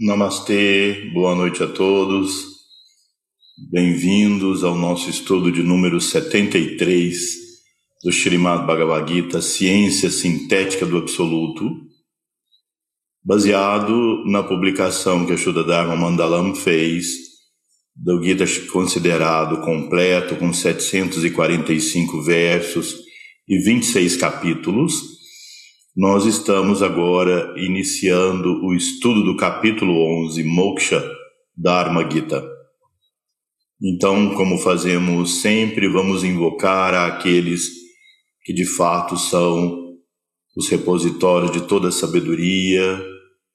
Namastê, boa noite a todos. Bem-vindos ao nosso estudo de número 73 do Srimad Bhagavad Gita, Ciência Sintética do Absoluto, baseado na publicação que a Shuddha Dharma Mandalam fez do Gita considerado completo, com 745 versos e 26 capítulos, nós estamos agora iniciando o estudo do capítulo 11, Moksha Dharma Gita. Então, como fazemos sempre, vamos invocar aqueles que de fato são os repositórios de toda a sabedoria,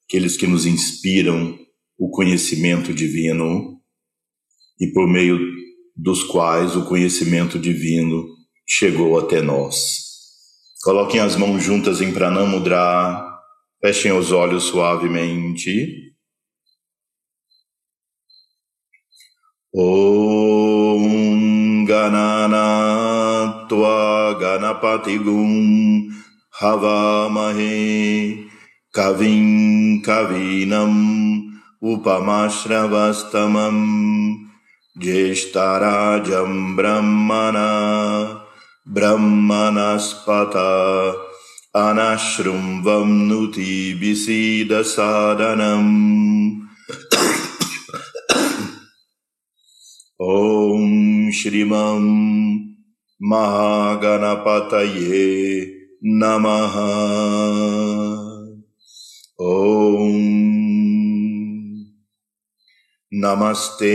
aqueles que nos inspiram o conhecimento divino e por meio dos quais o conhecimento divino chegou até nós. Coloquem as mãos juntas em Pranamudra. Fechem os olhos suavemente. Om Ganana Tua Ganapatigum Havamahe Kavim Kavinam Upamashravastamam Jeshtarajam Brahmana ब्रह्मणस्पता अनाश्रुम्वम्नुति विसीदसादनम्। ॐ श्रीमं महागणपतये नमः। ॐ नमस्ते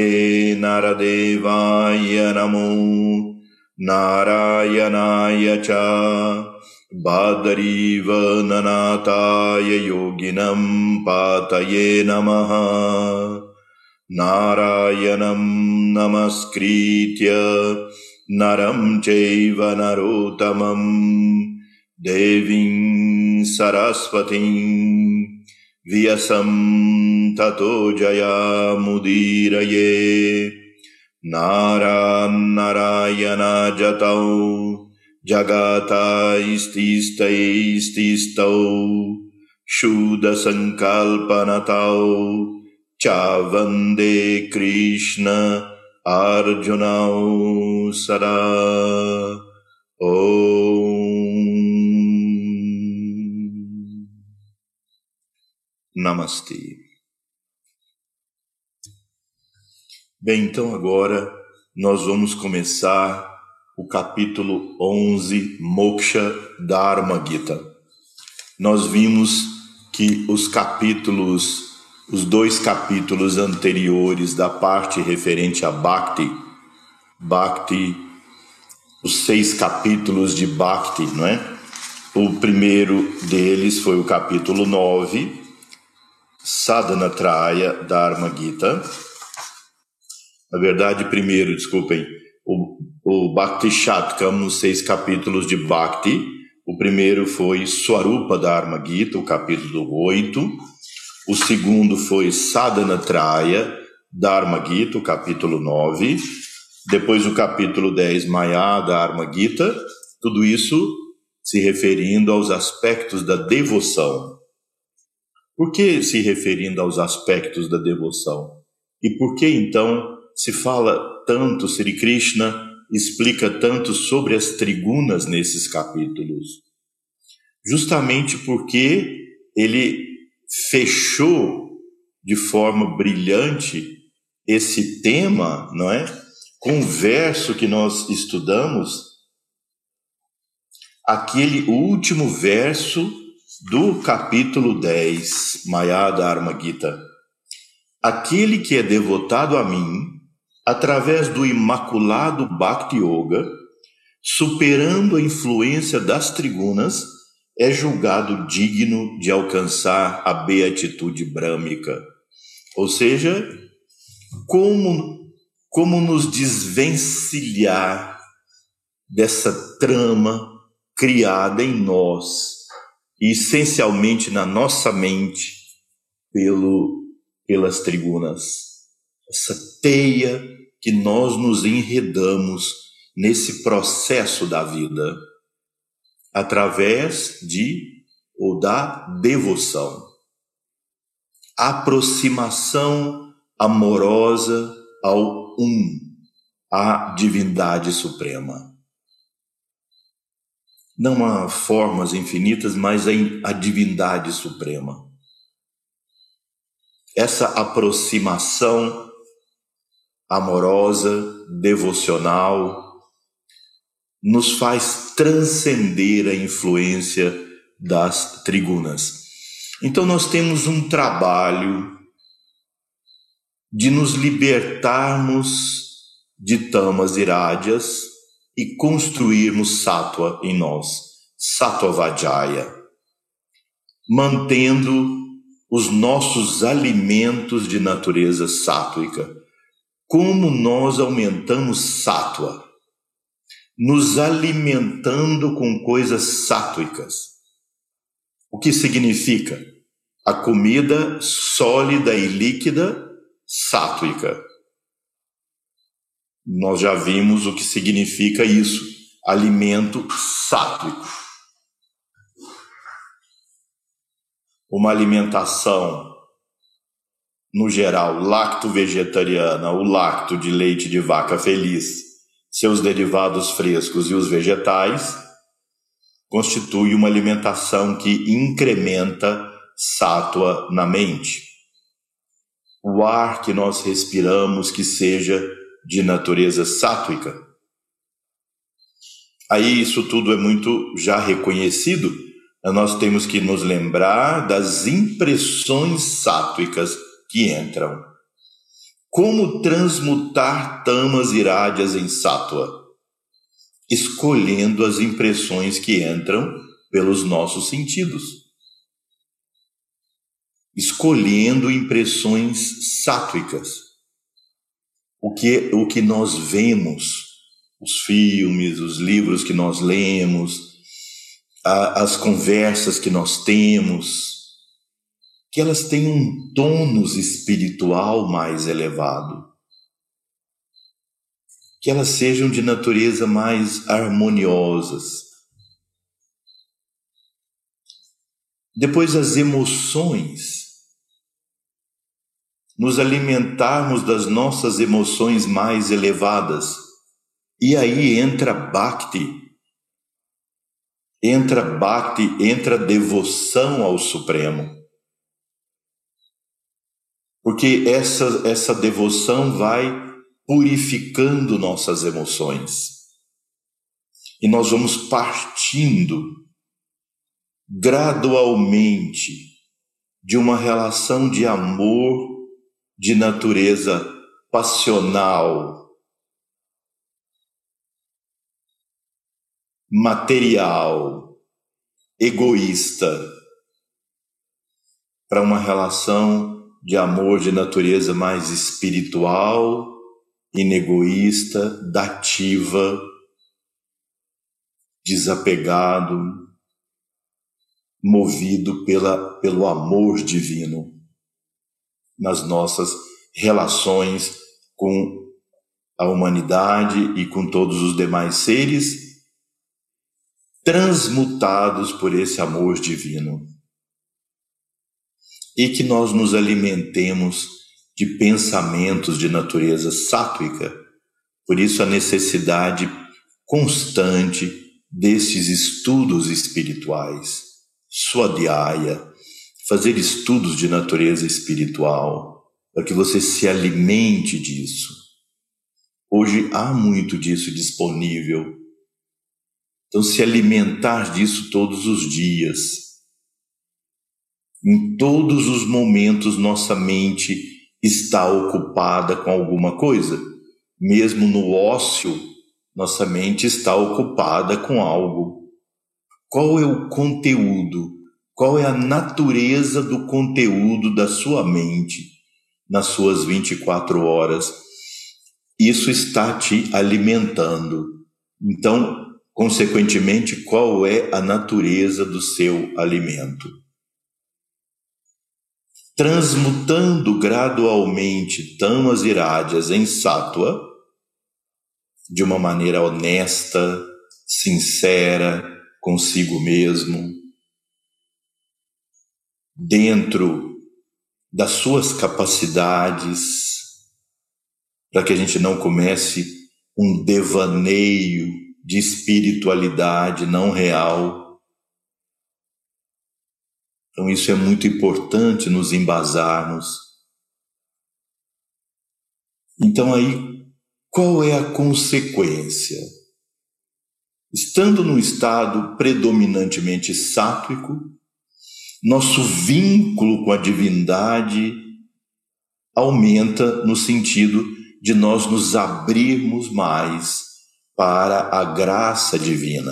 नरदेवाय नमो नारायणाय च बादरीवननाथाय योगिनं पातये नमः। नारायणं नमस्कृत्य नरं चैव नरोत्तमं देवीं सरस्वतीं व्यसं ततो जयामुदीरये नारान्नरायणाजतौ जगातास्तिस्तैस्तिस्तौ शूदसङ्कल्पनतौ च वंदे कृष्ण अर्जुनौ सदा। ओ नमस्ते। Bem, então agora nós vamos começar o capítulo 11, Moksha Dharma Gita. Nós vimos que os capítulos, os dois capítulos anteriores da parte referente a Bhakti, Bhakti, os seis capítulos de Bhakti, não é? O primeiro deles foi o capítulo 9, Sadhana Traya Dharma Gita na verdade, primeiro, desculpem, o, o Bhakti Shatkam, nos seis capítulos de Bhakti. O primeiro foi Swarupa Dharma Gita, o capítulo 8. O segundo foi Sadhana Traya Dharma Gita, o capítulo 9. Depois o capítulo 10, Maya Dharma Gita. Tudo isso se referindo aos aspectos da devoção. Por que se referindo aos aspectos da devoção? E por que então se fala tanto, Sri Krishna explica tanto sobre as trigunas nesses capítulos? Justamente porque ele fechou de forma brilhante esse tema, não é? Com o verso que nós estudamos, aquele último verso do capítulo 10, Maya Dharma Gita. Aquele que é devotado a mim, através do imaculado Bhakti Yoga, superando a influência das trigunas, é julgado digno de alcançar a beatitude brâmica. Ou seja, como, como nos desvencilhar dessa trama criada em nós, essencialmente na nossa mente, pelo, pelas trigunas. Essa teia que nós nos enredamos nesse processo da vida através de ou da devoção. aproximação amorosa ao Um, à divindade suprema. Não há formas infinitas, mas a divindade suprema. Essa aproximação amorosa, devocional, nos faz transcender a influência das trigunas. Então, nós temos um trabalho de nos libertarmos de tamas irádias e construirmos sattva em nós, sattva vajaya, mantendo os nossos alimentos de natureza sátuica. Como nós aumentamos sattva? Nos alimentando com coisas sátuicas. O que significa? A comida sólida e líquida sátuica. Nós já vimos o que significa isso, alimento sátuico. Uma alimentação, no geral, lacto-vegetariana, o lacto de leite de vaca feliz, seus derivados frescos e os vegetais, constitui uma alimentação que incrementa sátua na mente. O ar que nós respiramos que seja de natureza sátuica. Aí isso tudo é muito já reconhecido, nós temos que nos lembrar das impressões sátuicas que entram. Como transmutar tamas irádias em sátua? Escolhendo as impressões que entram pelos nossos sentidos. Escolhendo impressões sátuicas o que, o que nós vemos, os filmes, os livros que nós lemos, a, as conversas que nós temos, que elas tenham um tônus espiritual mais elevado, que elas sejam de natureza mais harmoniosas. Depois, as emoções nos alimentarmos das nossas emoções mais elevadas. E aí entra Bhakti. Entra Bhakti, entra devoção ao Supremo. Porque essa, essa devoção vai purificando nossas emoções. E nós vamos partindo gradualmente de uma relação de amor de natureza passional, material, egoísta, para uma relação de amor de natureza mais espiritual, inegoísta, dativa, desapegado, movido pela, pelo amor divino nas nossas relações com a humanidade e com todos os demais seres, transmutados por esse amor divino. E que nós nos alimentemos de pensamentos de natureza sátrica, por isso a necessidade constante desses estudos espirituais, Swadhyaya, fazer estudos de natureza espiritual, para que você se alimente disso. Hoje há muito disso disponível. Então, se alimentar disso todos os dias. Em todos os momentos, nossa mente está ocupada com alguma coisa. Mesmo no ócio, nossa mente está ocupada com algo. Qual é o conteúdo qual é a natureza do conteúdo da sua mente nas suas 24 horas. Isso está te alimentando. Então, consequentemente, qual é a natureza do seu alimento? Transmutando gradualmente tamas irádias em sátua, de uma maneira honesta, sincera, consigo mesmo, dentro das suas capacidades, para que a gente não comece um devaneio de espiritualidade não real. Então, isso é muito importante nos embasarmos. Então, aí, qual é a consequência? Estando num estado predominantemente sátrico, nosso vínculo com a divindade aumenta no sentido de nós nos abrirmos mais para a graça divina.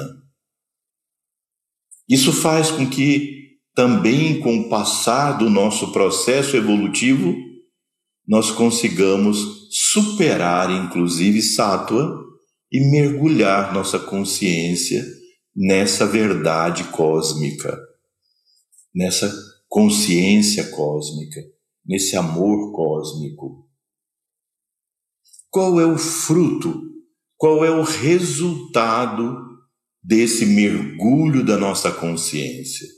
Isso faz com que também com o passar do nosso processo evolutivo nós consigamos superar inclusive sátua e mergulhar nossa consciência nessa verdade cósmica, nessa consciência cósmica, nesse amor cósmico. Qual é o fruto, qual é o resultado desse mergulho da nossa consciência?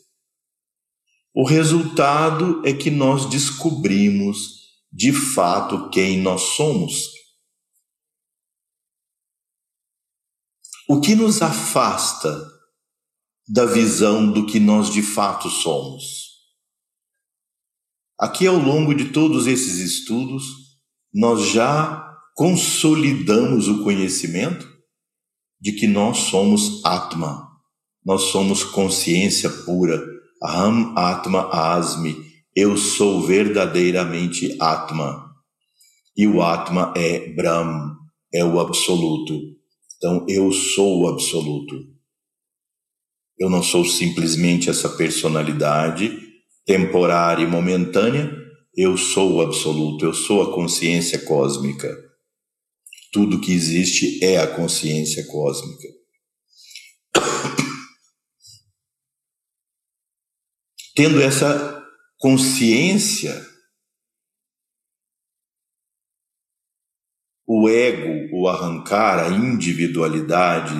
O resultado é que nós descobrimos de fato quem nós somos. O que nos afasta da visão do que nós de fato somos? Aqui, ao longo de todos esses estudos, nós já consolidamos o conhecimento de que nós somos Atma, nós somos consciência pura, Aham Atma Asmi, eu sou verdadeiramente Atma. E o Atma é Brahm, é o absoluto. Então, eu sou o absoluto. Eu não sou simplesmente essa personalidade temporária e momentânea, eu sou o absoluto, eu sou a consciência cósmica. Tudo que existe é a consciência cósmica. Tendo essa consciência, o ego, o arrancar, a individualidade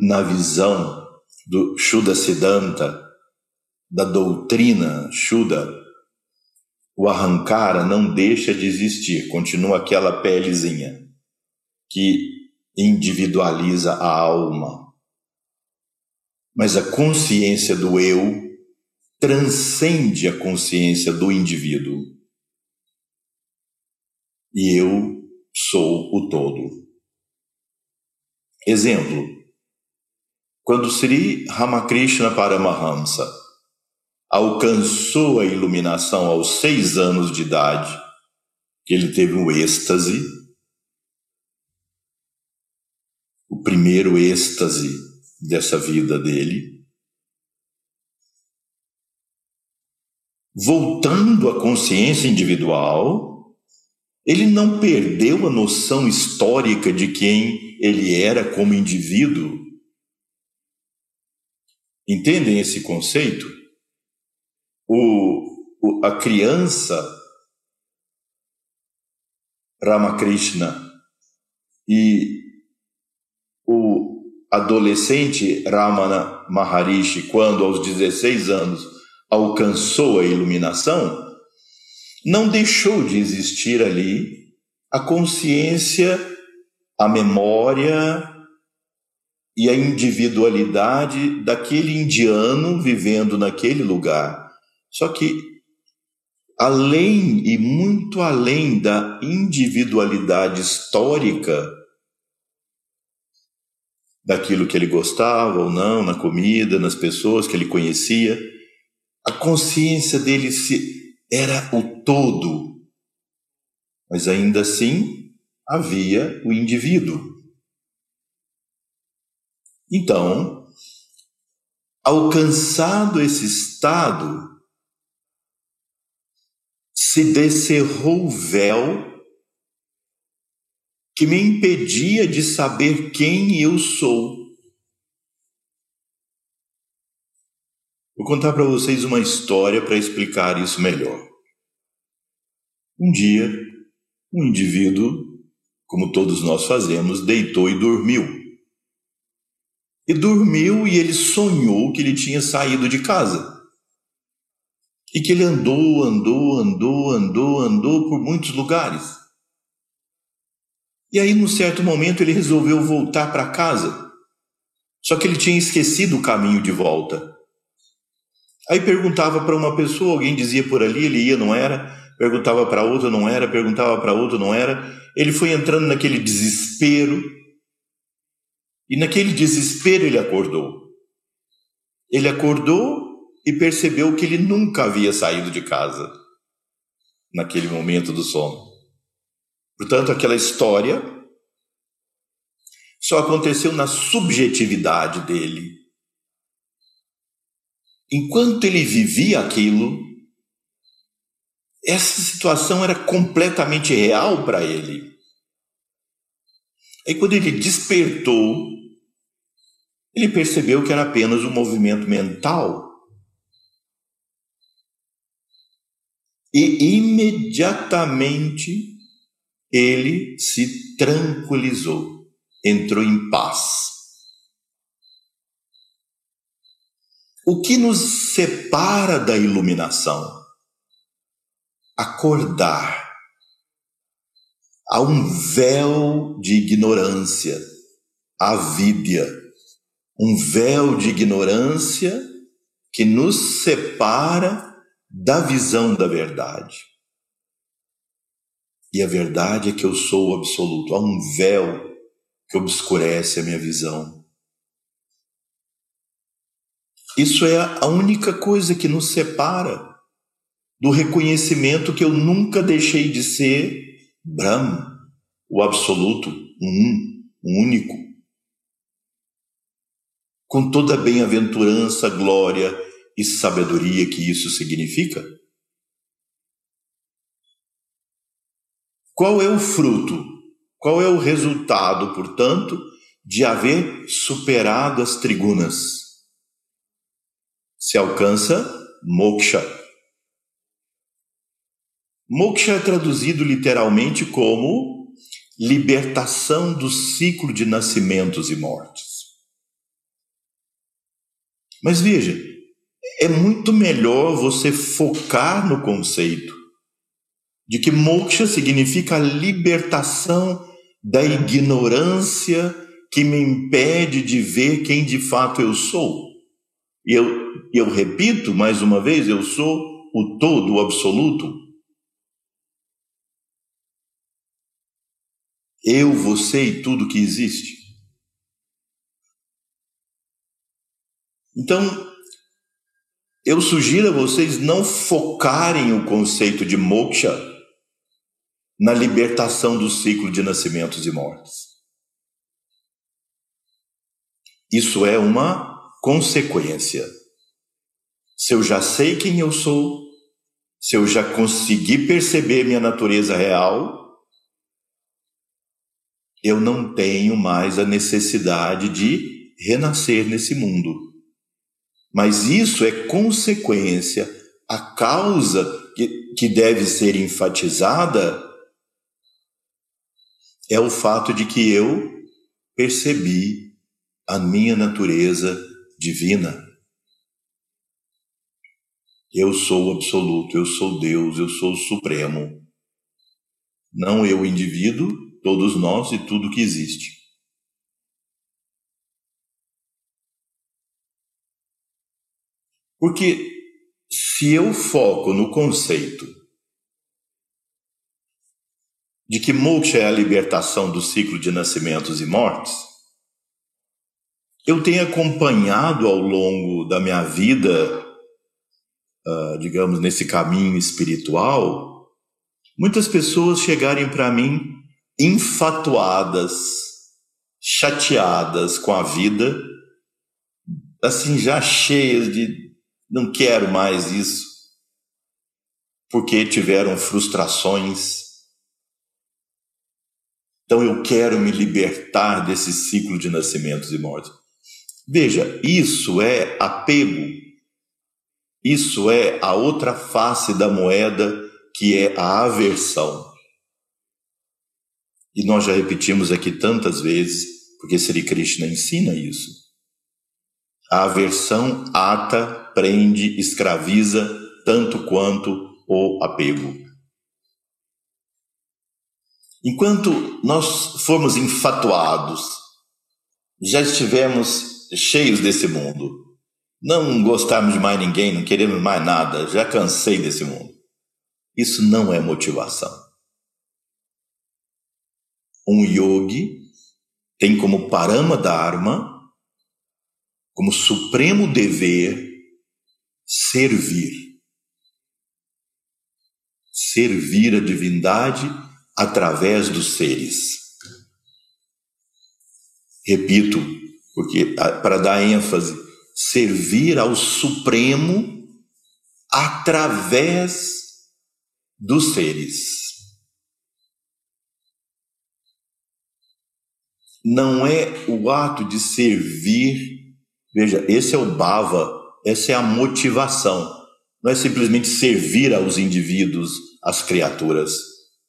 na visão do Shuddha Siddhanta, da doutrina Shuddha, o arrancar não deixa de existir, continua aquela pelezinha que individualiza a alma. Mas a consciência do eu transcende a consciência do indivíduo. E eu sou o todo. Exemplo: quando Sri Ramakrishna Paramahamsa alcançou a iluminação aos seis anos de idade, ele teve um êxtase, o primeiro êxtase dessa vida dele. Voltando à consciência individual, ele não perdeu a noção histórica de quem ele era como indivíduo. Entendem esse conceito? O, o, a criança Ramakrishna e o adolescente Ramana Maharishi, quando aos 16 anos alcançou a iluminação, não deixou de existir ali a consciência, a memória e a individualidade daquele indiano vivendo naquele lugar. Só que, além e muito além da individualidade histórica, daquilo que ele gostava ou não, na comida, nas pessoas que ele conhecia, a consciência dele se era o todo, mas ainda assim havia o indivíduo. Então, alcançado esse estado, se descerrou o véu que me impedia de saber quem eu sou. Vou contar para vocês uma história para explicar isso melhor. Um dia, um indivíduo, como todos nós fazemos, deitou e dormiu. E dormiu e ele sonhou que ele tinha saído de casa. E que ele andou, andou, andou, andou, andou por muitos lugares. E aí, num certo momento, ele resolveu voltar para casa. Só que ele tinha esquecido o caminho de volta. Aí perguntava para uma pessoa, alguém dizia por ali, ele ia, não era. Perguntava para outra, não era. Perguntava para outra, não era. Ele foi entrando naquele desespero. E naquele desespero ele acordou. Ele acordou e percebeu que ele nunca havia saído de casa naquele momento do sono. Portanto, aquela história só aconteceu na subjetividade dele. Enquanto ele vivia aquilo, essa situação era completamente real para ele. Aí, quando ele despertou, ele percebeu que era apenas um movimento mental E imediatamente ele se tranquilizou, entrou em paz. O que nos separa da iluminação? Acordar. Há um véu de ignorância, avídia, um véu de ignorância que nos separa da visão da verdade. E a verdade é que eu sou o absoluto. Há um véu que obscurece a minha visão. Isso é a única coisa que nos separa do reconhecimento que eu nunca deixei de ser Brahma, o absoluto, um, um único. Com toda a bem-aventurança, glória e sabedoria que isso significa? Qual é o fruto? Qual é o resultado, portanto, de haver superado as trigunas? Se alcança moksha. Moksha é traduzido literalmente como libertação do ciclo de nascimentos e mortes. Mas veja, é muito melhor você focar no conceito de que moksha significa a libertação da ignorância que me impede de ver quem de fato eu sou. E eu, eu repito mais uma vez: eu sou o todo, o absoluto. Eu, você e tudo que existe. Então, eu sugiro a vocês não focarem o conceito de moksha na libertação do ciclo de nascimentos e mortes. Isso é uma consequência. Se eu já sei quem eu sou, se eu já consegui perceber minha natureza real, eu não tenho mais a necessidade de renascer nesse mundo. Mas isso é consequência. A causa que, que deve ser enfatizada é o fato de que eu percebi a minha natureza divina. Eu sou o absoluto, eu sou Deus, eu sou supremo. Não eu, indivíduo, todos nós e tudo que existe. Porque se eu foco no conceito de que moksha é a libertação do ciclo de nascimentos e mortes, eu tenho acompanhado ao longo da minha vida, uh, digamos, nesse caminho espiritual, muitas pessoas chegarem para mim enfatuadas, chateadas com a vida, assim, já cheias de não quero mais isso, porque tiveram frustrações. Então eu quero me libertar desse ciclo de nascimentos e mortes. Veja, isso é apego. Isso é a outra face da moeda, que é a aversão. E nós já repetimos aqui tantas vezes, porque Sri Krishna ensina isso. A aversão ata, prende, escraviza, tanto quanto o apego. Enquanto nós formos enfatuados, já estivemos cheios desse mundo, não gostarmos de mais ninguém, não queremos mais nada, já cansei desse mundo. Isso não é motivação. Um yogi tem como parama dharma, como supremo dever, servir. Servir a divindade através dos seres. Repito, porque para dar ênfase, servir ao Supremo através dos seres. Não é o ato de servir, veja, esse é o bhava, essa é a motivação. Não é simplesmente servir aos indivíduos, às criaturas.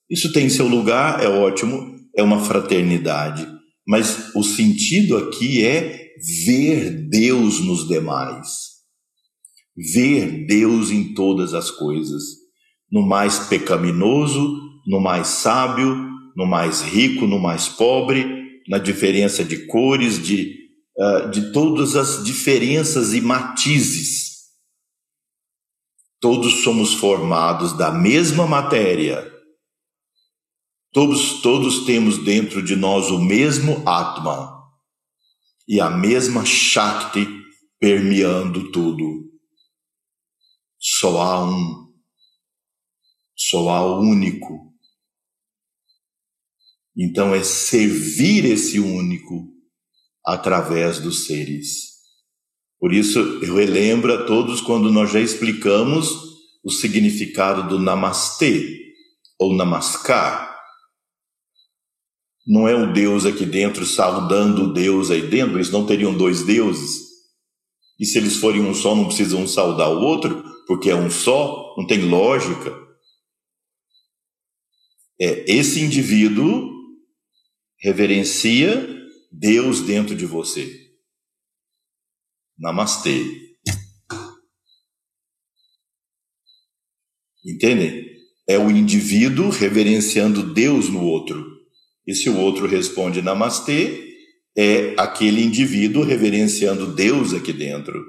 Isso tem seu lugar, é ótimo, é uma fraternidade. Mas o sentido aqui é ver Deus nos demais. Ver Deus em todas as coisas. No mais pecaminoso, no mais sábio, no mais rico, no mais pobre, na diferença de cores, de, uh, de todas as diferenças e matizes. Todos somos formados da mesma matéria Todos, todos temos dentro de nós o mesmo Atma e a mesma Shakti permeando tudo. Só há um, só há o único. Então é servir esse único através dos seres. Por isso eu relembro a todos quando nós já explicamos o significado do Namastê ou Namaskar não é o Deus aqui dentro saudando o Deus aí dentro, eles não teriam dois deuses. E se eles forem um só, não precisam um saudar o outro, porque é um só, não tem lógica. É esse indivíduo reverencia Deus dentro de você. Namastê. Entendem? É o indivíduo reverenciando Deus no outro. E se o outro responde namastê, é aquele indivíduo reverenciando Deus aqui dentro.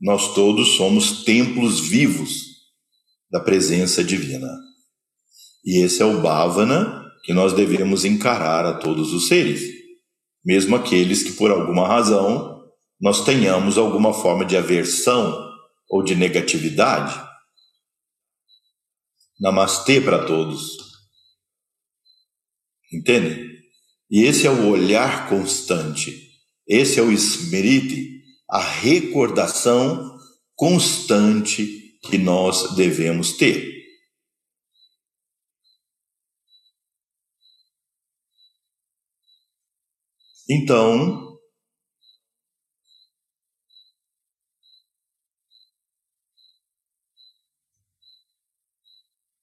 Nós todos somos templos vivos da presença divina. E esse é o bhavana que nós devemos encarar a todos os seres, mesmo aqueles que por alguma razão nós tenhamos alguma forma de aversão ou de negatividade. Namastê para todos. Entende? E esse é o olhar constante. Esse é o smriti, a recordação constante que nós devemos ter. Então,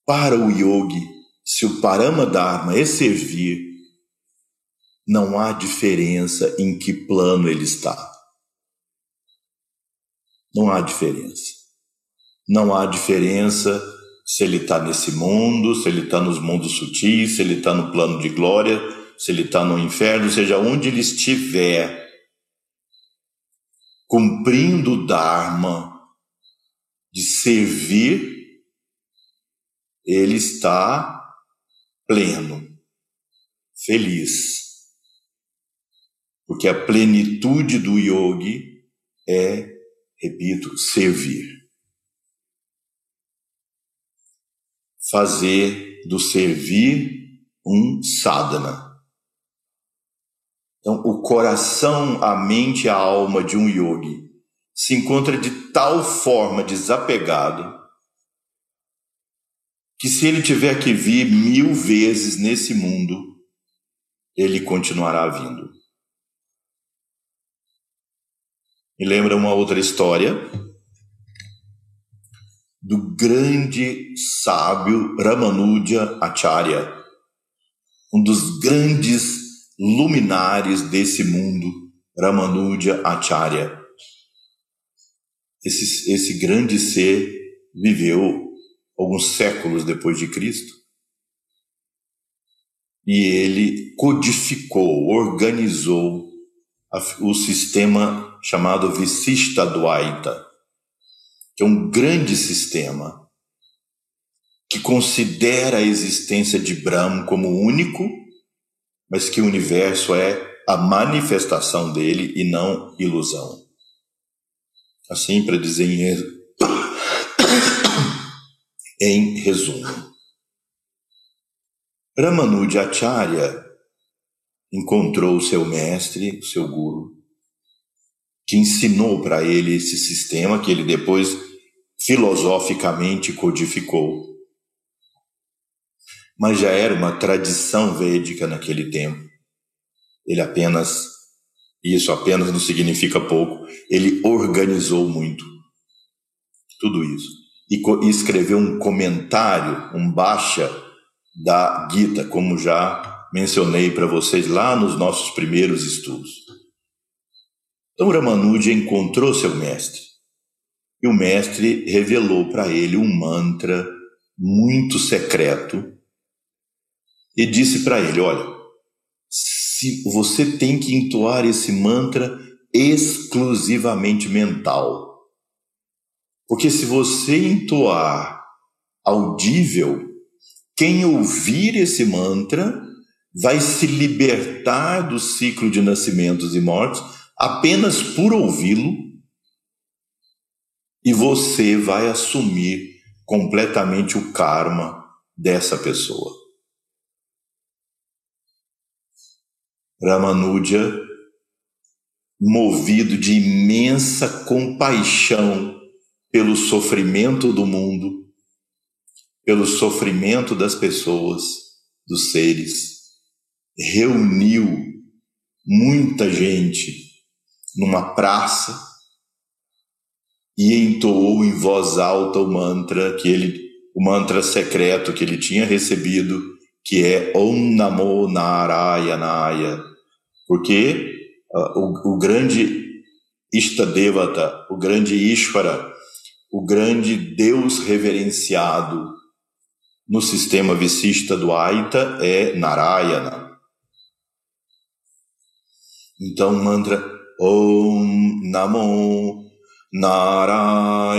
para o yogi, se o Parama Dharma é servir, não há diferença em que plano ele está. Não há diferença. Não há diferença se ele está nesse mundo, se ele está nos mundos sutis, se ele está no plano de glória, se ele está no inferno, seja onde ele estiver, cumprindo o Dharma de servir, ele está pleno, feliz. Porque a plenitude do yogi é, repito, servir. Fazer do servir um sadhana. Então, o coração, a mente a alma de um yogi se encontra de tal forma desapegado que se ele tiver que vir mil vezes nesse mundo, ele continuará vindo. Me lembra uma outra história do grande sábio Ramanuja Acharya, um dos grandes luminares desse mundo, Ramanuja Acharya. esse, esse grande ser viveu alguns séculos depois de Cristo e ele codificou, organizou o sistema chamado Visista Dwaita, que é um grande sistema que considera a existência de Brahma como único, mas que o universo é a manifestação dele e não ilusão. Assim, para dizer em, em resumo. Acharya encontrou seu mestre, seu guru, que ensinou para ele esse sistema que ele depois filosoficamente codificou. Mas já era uma tradição védica naquele tempo. Ele apenas, isso apenas não significa pouco, ele organizou muito tudo isso. E escreveu um comentário, um baixa da Gita, como já mencionei para vocês lá nos nossos primeiros estudos. Então Ramanuja encontrou seu mestre e o mestre revelou para ele um mantra muito secreto e disse para ele: Olha, se você tem que entoar esse mantra exclusivamente mental. Porque se você entoar audível, quem ouvir esse mantra vai se libertar do ciclo de nascimentos e mortes apenas por ouvi-lo, e você vai assumir completamente o karma dessa pessoa. Ramanuja, movido de imensa compaixão pelo sofrimento do mundo, pelo sofrimento das pessoas, dos seres, reuniu muita gente numa praça e entoou em voz alta o mantra que ele o mantra secreto que ele tinha recebido, que é Om Namo Narayanaya, porque uh, o, o grande Ishtadevata, o grande Ishvara, o grande Deus reverenciado, no sistema vicista do Aita é Narayana. Então, mantra Om Namo Narayanaya.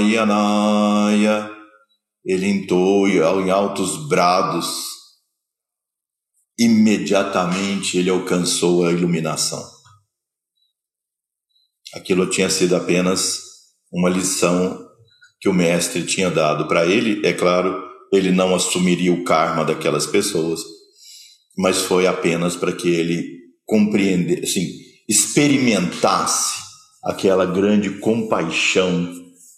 Ele entoa em altos brados. Imediatamente ele alcançou a iluminação. Aquilo tinha sido apenas uma lição que o mestre tinha dado para ele, é claro, ele não assumiria o karma daquelas pessoas, mas foi apenas para que ele compreendesse, assim, experimentasse aquela grande compaixão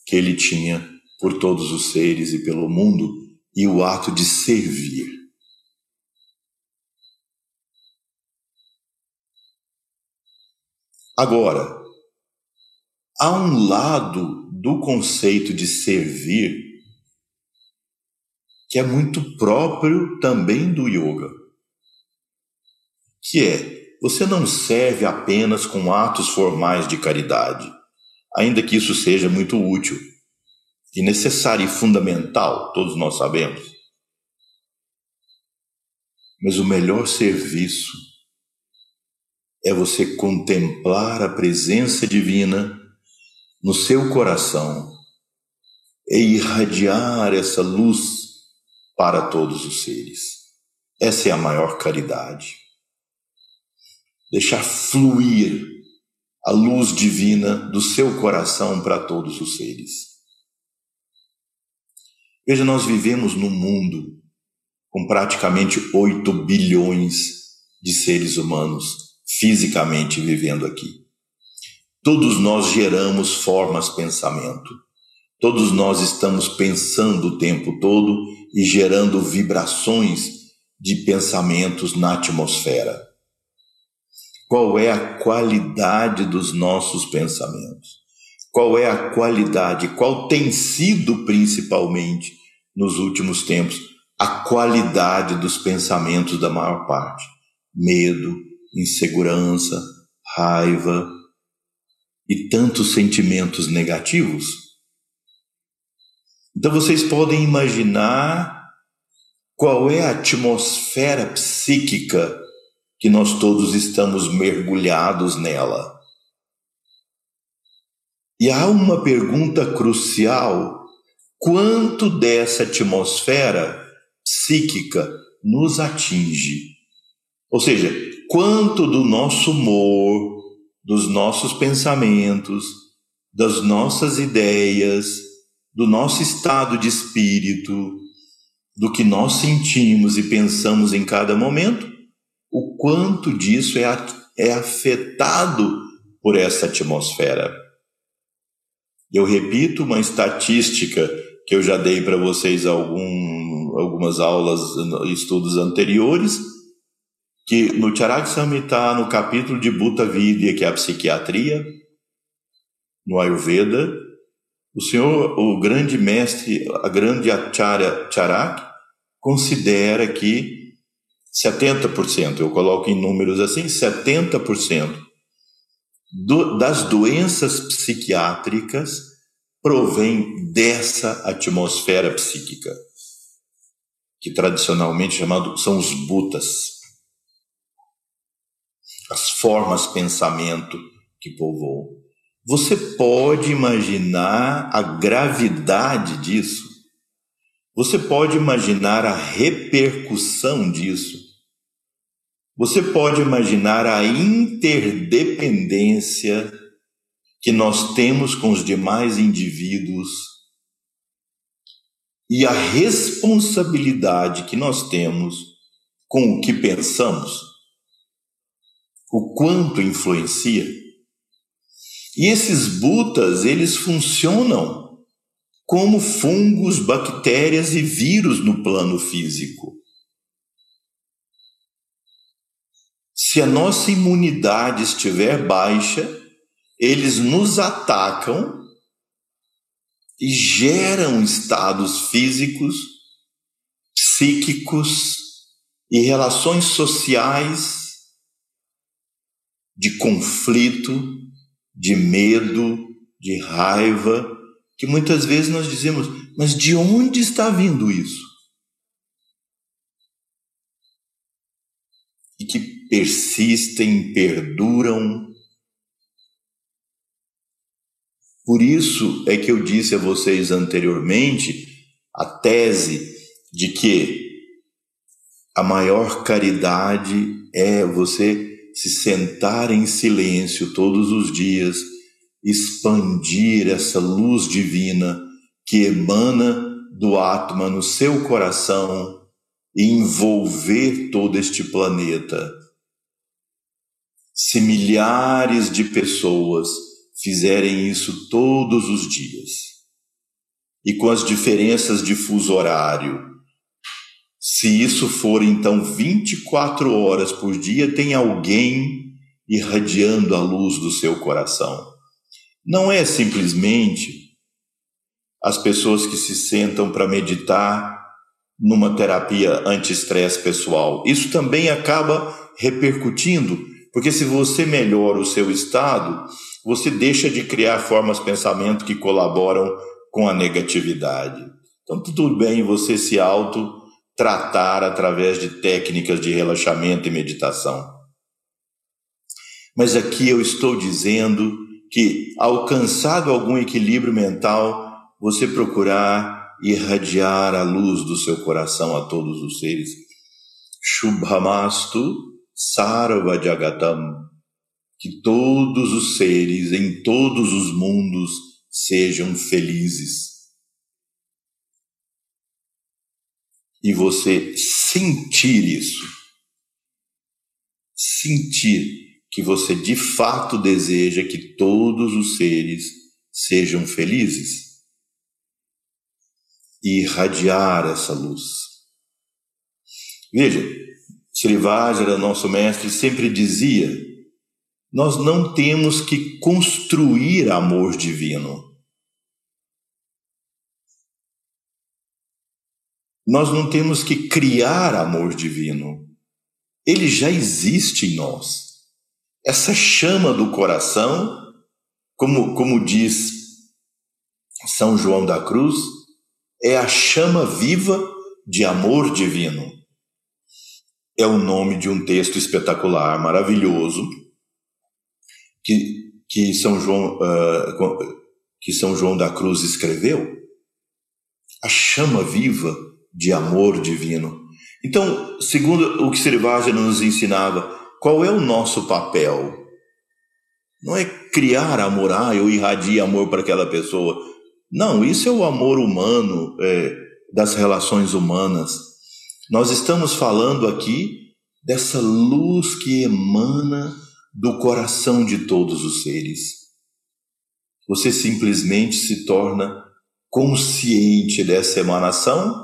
que ele tinha por todos os seres e pelo mundo e o ato de servir. Agora, há um lado do conceito de servir que é muito próprio também do yoga, que é você não serve apenas com atos formais de caridade, ainda que isso seja muito útil e necessário e fundamental, todos nós sabemos. Mas o melhor serviço é você contemplar a presença divina no seu coração e irradiar essa luz para todos os seres. Essa é a maior caridade. Deixar fluir a luz divina do seu coração para todos os seres. Veja, nós vivemos num mundo com praticamente 8 bilhões de seres humanos fisicamente vivendo aqui. Todos nós geramos formas pensamento. Todos nós estamos pensando o tempo todo e gerando vibrações de pensamentos na atmosfera. Qual é a qualidade dos nossos pensamentos? Qual é a qualidade? Qual tem sido principalmente nos últimos tempos a qualidade dos pensamentos da maior parte? Medo, insegurança, raiva e tantos sentimentos negativos Então vocês podem imaginar qual é a atmosfera psíquica que nós todos estamos mergulhados nela. E há uma pergunta crucial: quanto dessa atmosfera psíquica nos atinge? Ou seja, quanto do nosso humor, dos nossos pensamentos, das nossas ideias, do nosso estado de espírito, do que nós sentimos e pensamos em cada momento, o quanto disso é, é afetado por essa atmosfera. Eu repito uma estatística que eu já dei para vocês algum, algumas aulas, estudos anteriores, que no Charak Samhita, no capítulo de Bhuta Vidya, que é a psiquiatria, no Ayurveda, o senhor, o grande mestre, a grande Acharya Charak, considera que 70%, eu coloco em números assim, 70% do, das doenças psiquiátricas provém dessa atmosfera psíquica, que tradicionalmente chamado são os butas, as formas pensamento que povoam. Você pode imaginar a gravidade disso? Você pode imaginar a repercussão disso? Você pode imaginar a interdependência que nós temos com os demais indivíduos e a responsabilidade que nós temos com o que pensamos, o quanto influencia. E esses butas, eles funcionam como fungos, bactérias e vírus no plano físico. Se a nossa imunidade estiver baixa, eles nos atacam e geram estados físicos, psíquicos e relações sociais de conflito, de medo, de raiva, que muitas vezes nós dizemos, mas de onde está vindo isso? E que persistem, perduram. Por isso é que eu disse a vocês anteriormente a tese de que a maior caridade é você se sentar em silêncio todos os dias, expandir essa luz divina que emana do Atma no seu coração e envolver todo este planeta se milhares de pessoas fizerem isso todos os dias. E com as diferenças de fuso horário, se isso for então 24 horas por dia, tem alguém irradiando a luz do seu coração. Não é simplesmente as pessoas que se sentam para meditar numa terapia anti-estresse pessoal. Isso também acaba repercutindo porque se você melhora o seu estado, você deixa de criar formas de pensamento que colaboram com a negatividade. Então, tudo bem você se auto-tratar através de técnicas de relaxamento e meditação. Mas aqui eu estou dizendo que, alcançado algum equilíbrio mental, você procurar irradiar a luz do seu coração a todos os seres. Shubhamastu Sarva Jagatam, que todos os seres em todos os mundos sejam felizes. E você sentir isso, sentir que você de fato deseja que todos os seres sejam felizes e irradiar essa luz. Veja, Srivajra, nosso mestre, sempre dizia: nós não temos que construir amor divino. Nós não temos que criar amor divino. Ele já existe em nós. Essa chama do coração, como, como diz São João da Cruz, é a chama viva de amor divino. É o nome de um texto espetacular, maravilhoso, que, que, São, João, uh, que São João da Cruz escreveu. A chama viva de amor divino. Então, segundo o que Sirvaja nos ensinava, qual é o nosso papel? Não é criar amor, ah, eu irradie amor para aquela pessoa. Não, isso é o amor humano, é, das relações humanas. Nós estamos falando aqui dessa luz que emana do coração de todos os seres. Você simplesmente se torna consciente dessa emanação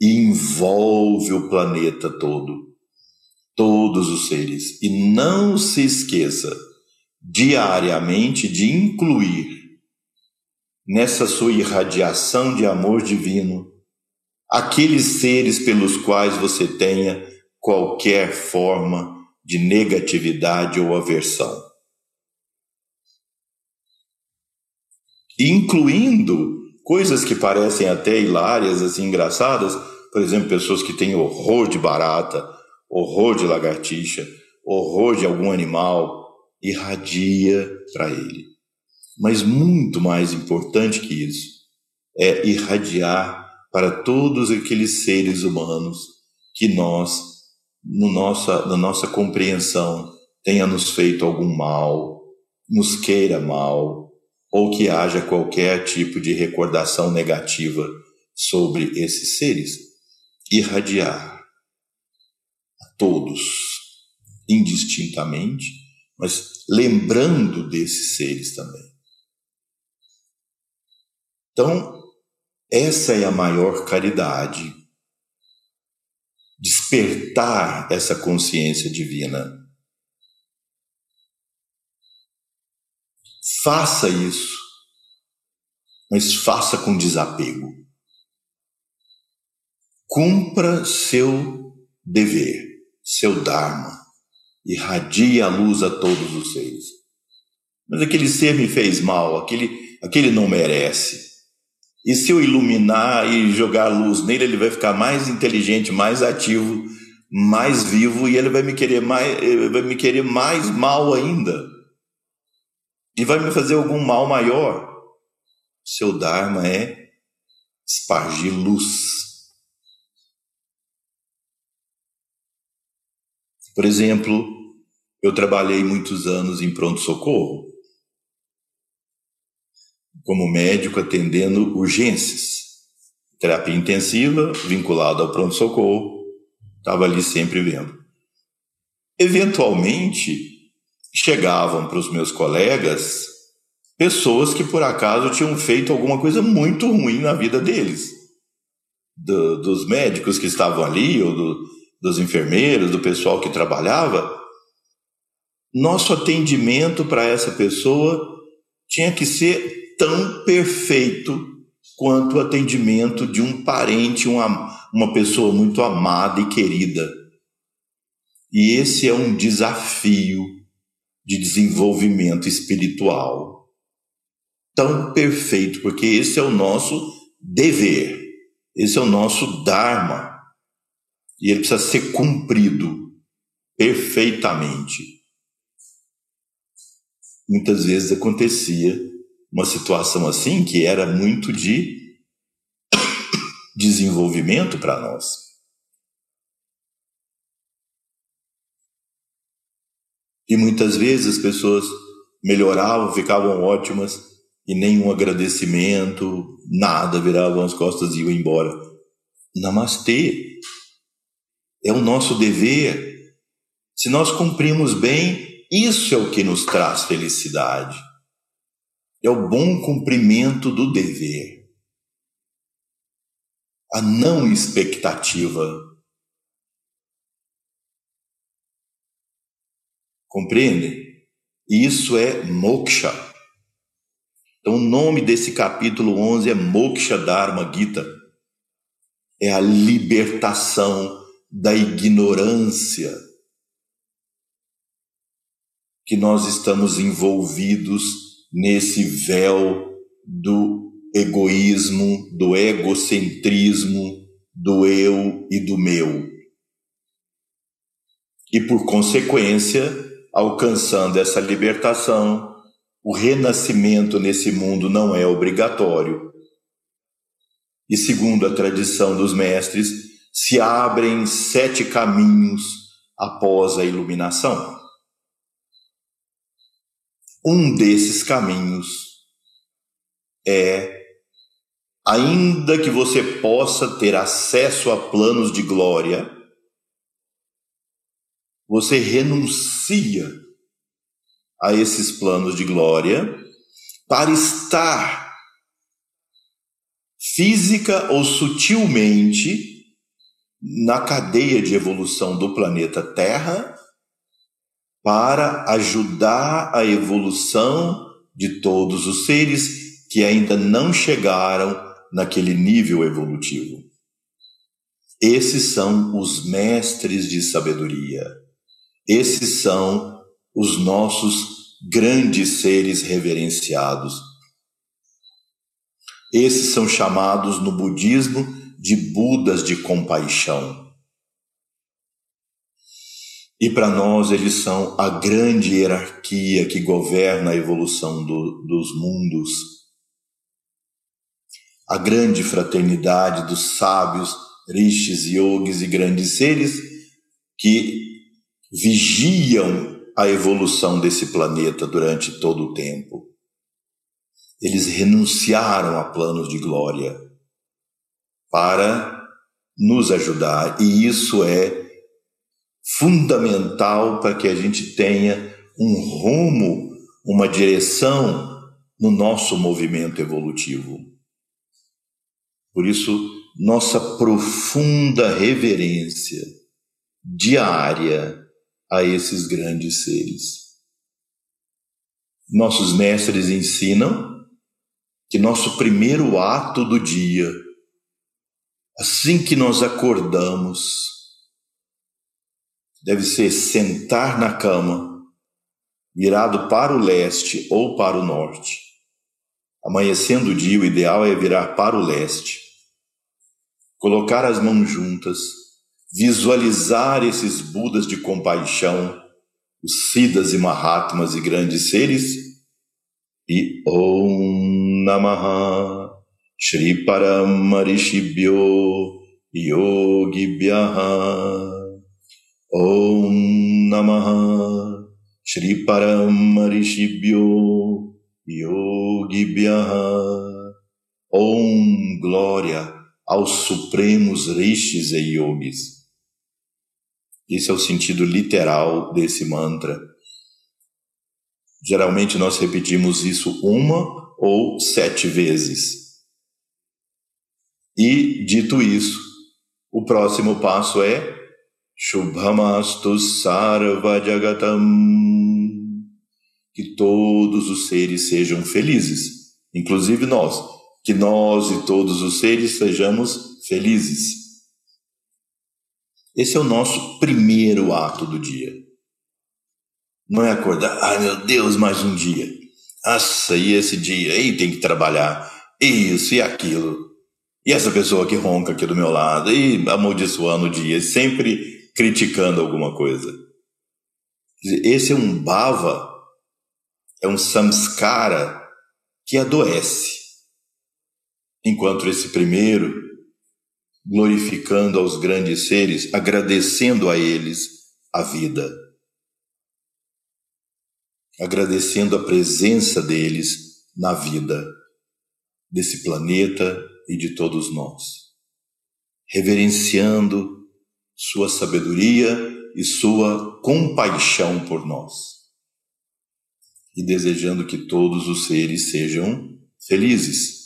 e envolve o planeta todo todos os seres. E não se esqueça diariamente de incluir nessa sua irradiação de amor divino aqueles seres pelos quais você tenha qualquer forma de negatividade ou aversão. Incluindo coisas que parecem até hilárias, assim, engraçadas, por exemplo, pessoas que têm horror de barata, horror de lagartixa, horror de algum animal, irradia para ele. Mas muito mais importante que isso é irradiar para todos aqueles seres humanos que nós, no nossa, na nossa compreensão, tenha nos feito algum mal, nos queira mal, ou que haja qualquer tipo de recordação negativa sobre esses seres. Irradiar todos, indistintamente, mas lembrando desses seres também. Então, essa é a maior caridade. Despertar essa consciência divina. Faça isso, mas faça com desapego. Cumpra seu dever seu Dharma, irradia a luz a todos os seres. Mas aquele ser me fez mal, aquele, aquele não merece. E se eu iluminar e jogar luz nele, ele vai ficar mais inteligente, mais ativo, mais vivo e ele vai me querer mais, vai me querer mais mal ainda. E vai me fazer algum mal maior. Seu Dharma é espargir luz Por exemplo, eu trabalhei muitos anos em pronto-socorro, como médico atendendo urgências, terapia intensiva vinculada ao pronto-socorro, estava ali sempre vendo. Eventualmente, chegavam para os meus colegas pessoas que por acaso tinham feito alguma coisa muito ruim na vida deles, do, dos médicos que estavam ali ou do, dos enfermeiros, do pessoal que trabalhava, nosso atendimento para essa pessoa tinha que ser tão perfeito quanto o atendimento de um parente, uma, uma pessoa muito amada e querida. E esse é um desafio de desenvolvimento espiritual. Tão perfeito, porque esse é o nosso dever, esse é o nosso Dharma. E ele precisa ser cumprido perfeitamente. Muitas vezes acontecia uma situação assim que era muito de desenvolvimento para nós. E muitas vezes as pessoas melhoravam, ficavam ótimas e nenhum agradecimento, nada, viravam as costas e iam embora. Namastê é o nosso dever. Se nós cumprimos bem, isso é o que nos traz felicidade. É o bom cumprimento do dever. A não expectativa. Compreende? Isso é moksha. Então, o nome desse capítulo 11 é Moksha Dharma Gita. É a libertação da ignorância que nós estamos envolvidos nesse véu do egoísmo, do egocentrismo, do eu e do meu. E por consequência, alcançando essa libertação, o renascimento nesse mundo não é obrigatório. E segundo a tradição dos mestres, se abrem sete caminhos após a iluminação. Um desses caminhos é, ainda que você possa ter acesso a planos de glória, você renuncia a esses planos de glória para estar física ou sutilmente na cadeia de evolução do planeta Terra para ajudar a evolução de todos os seres que ainda não chegaram naquele nível evolutivo. Esses são os mestres de sabedoria. Esses são os nossos grandes seres reverenciados. Esses são chamados no budismo de Budas de compaixão. E para nós eles são a grande hierarquia que governa a evolução do, dos mundos. A grande fraternidade dos sábios, rishis, yogis e grandes seres que vigiam a evolução desse planeta durante todo o tempo. Eles renunciaram a planos de glória para nos ajudar, e isso é fundamental para que a gente tenha um rumo, uma direção no nosso movimento evolutivo. Por isso, nossa profunda reverência diária a esses grandes seres. Nossos mestres ensinam que nosso primeiro ato do dia, assim que nós acordamos, deve ser sentar na cama, virado para o leste ou para o norte. Amanhecendo o dia, o ideal é virar para o leste. Colocar as mãos juntas, visualizar esses Budas de compaixão, os Siddhas e Mahatmas e grandes seres, e Om Namaha Shri Paramarishibhyo Yogi Bhyaha Om Namaha Shri Paramarishibhyo Yogibhyaha Om Glória aos supremos rishis e yogis. Esse é o sentido literal desse mantra. Geralmente nós repetimos isso uma ou sete vezes. E, dito isso, o próximo passo é Shubhamastu Sarva Jagatam. Que todos os seres sejam felizes, inclusive nós. Que nós e todos os seres sejamos felizes. Esse é o nosso primeiro ato do dia. Não é acordar, ai meu Deus, mais um dia. Nossa, e esse dia? E tem que trabalhar. Isso e aquilo. E essa pessoa que ronca aqui do meu lado. E amaldiçoando o dia. Sempre criticando alguma coisa. Esse é um bhava, é um samskara que adoece. Enquanto esse primeiro, glorificando aos grandes seres, agradecendo a eles a vida, agradecendo a presença deles na vida desse planeta e de todos nós, reverenciando sua sabedoria e sua compaixão por nós. E desejando que todos os seres sejam felizes.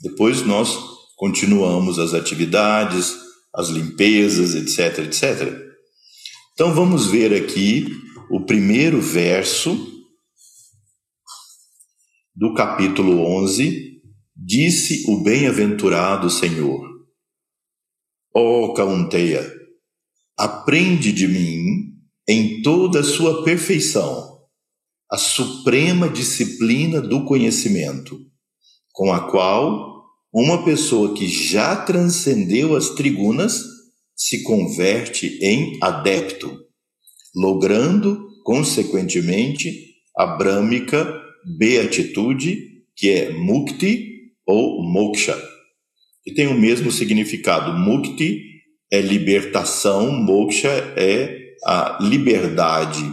Depois nós continuamos as atividades, as limpezas, etc, etc. Então vamos ver aqui o primeiro verso do capítulo 11. Disse o bem-aventurado Senhor: Ó oh, Caunteia, aprende de mim em toda a sua perfeição, a suprema disciplina do conhecimento, com a qual uma pessoa que já transcendeu as trigunas se converte em adepto, logrando, consequentemente, a brâmica beatitude, que é mukti ou moksha, que tem o mesmo significado. Mukti é libertação, moksha é a liberdade.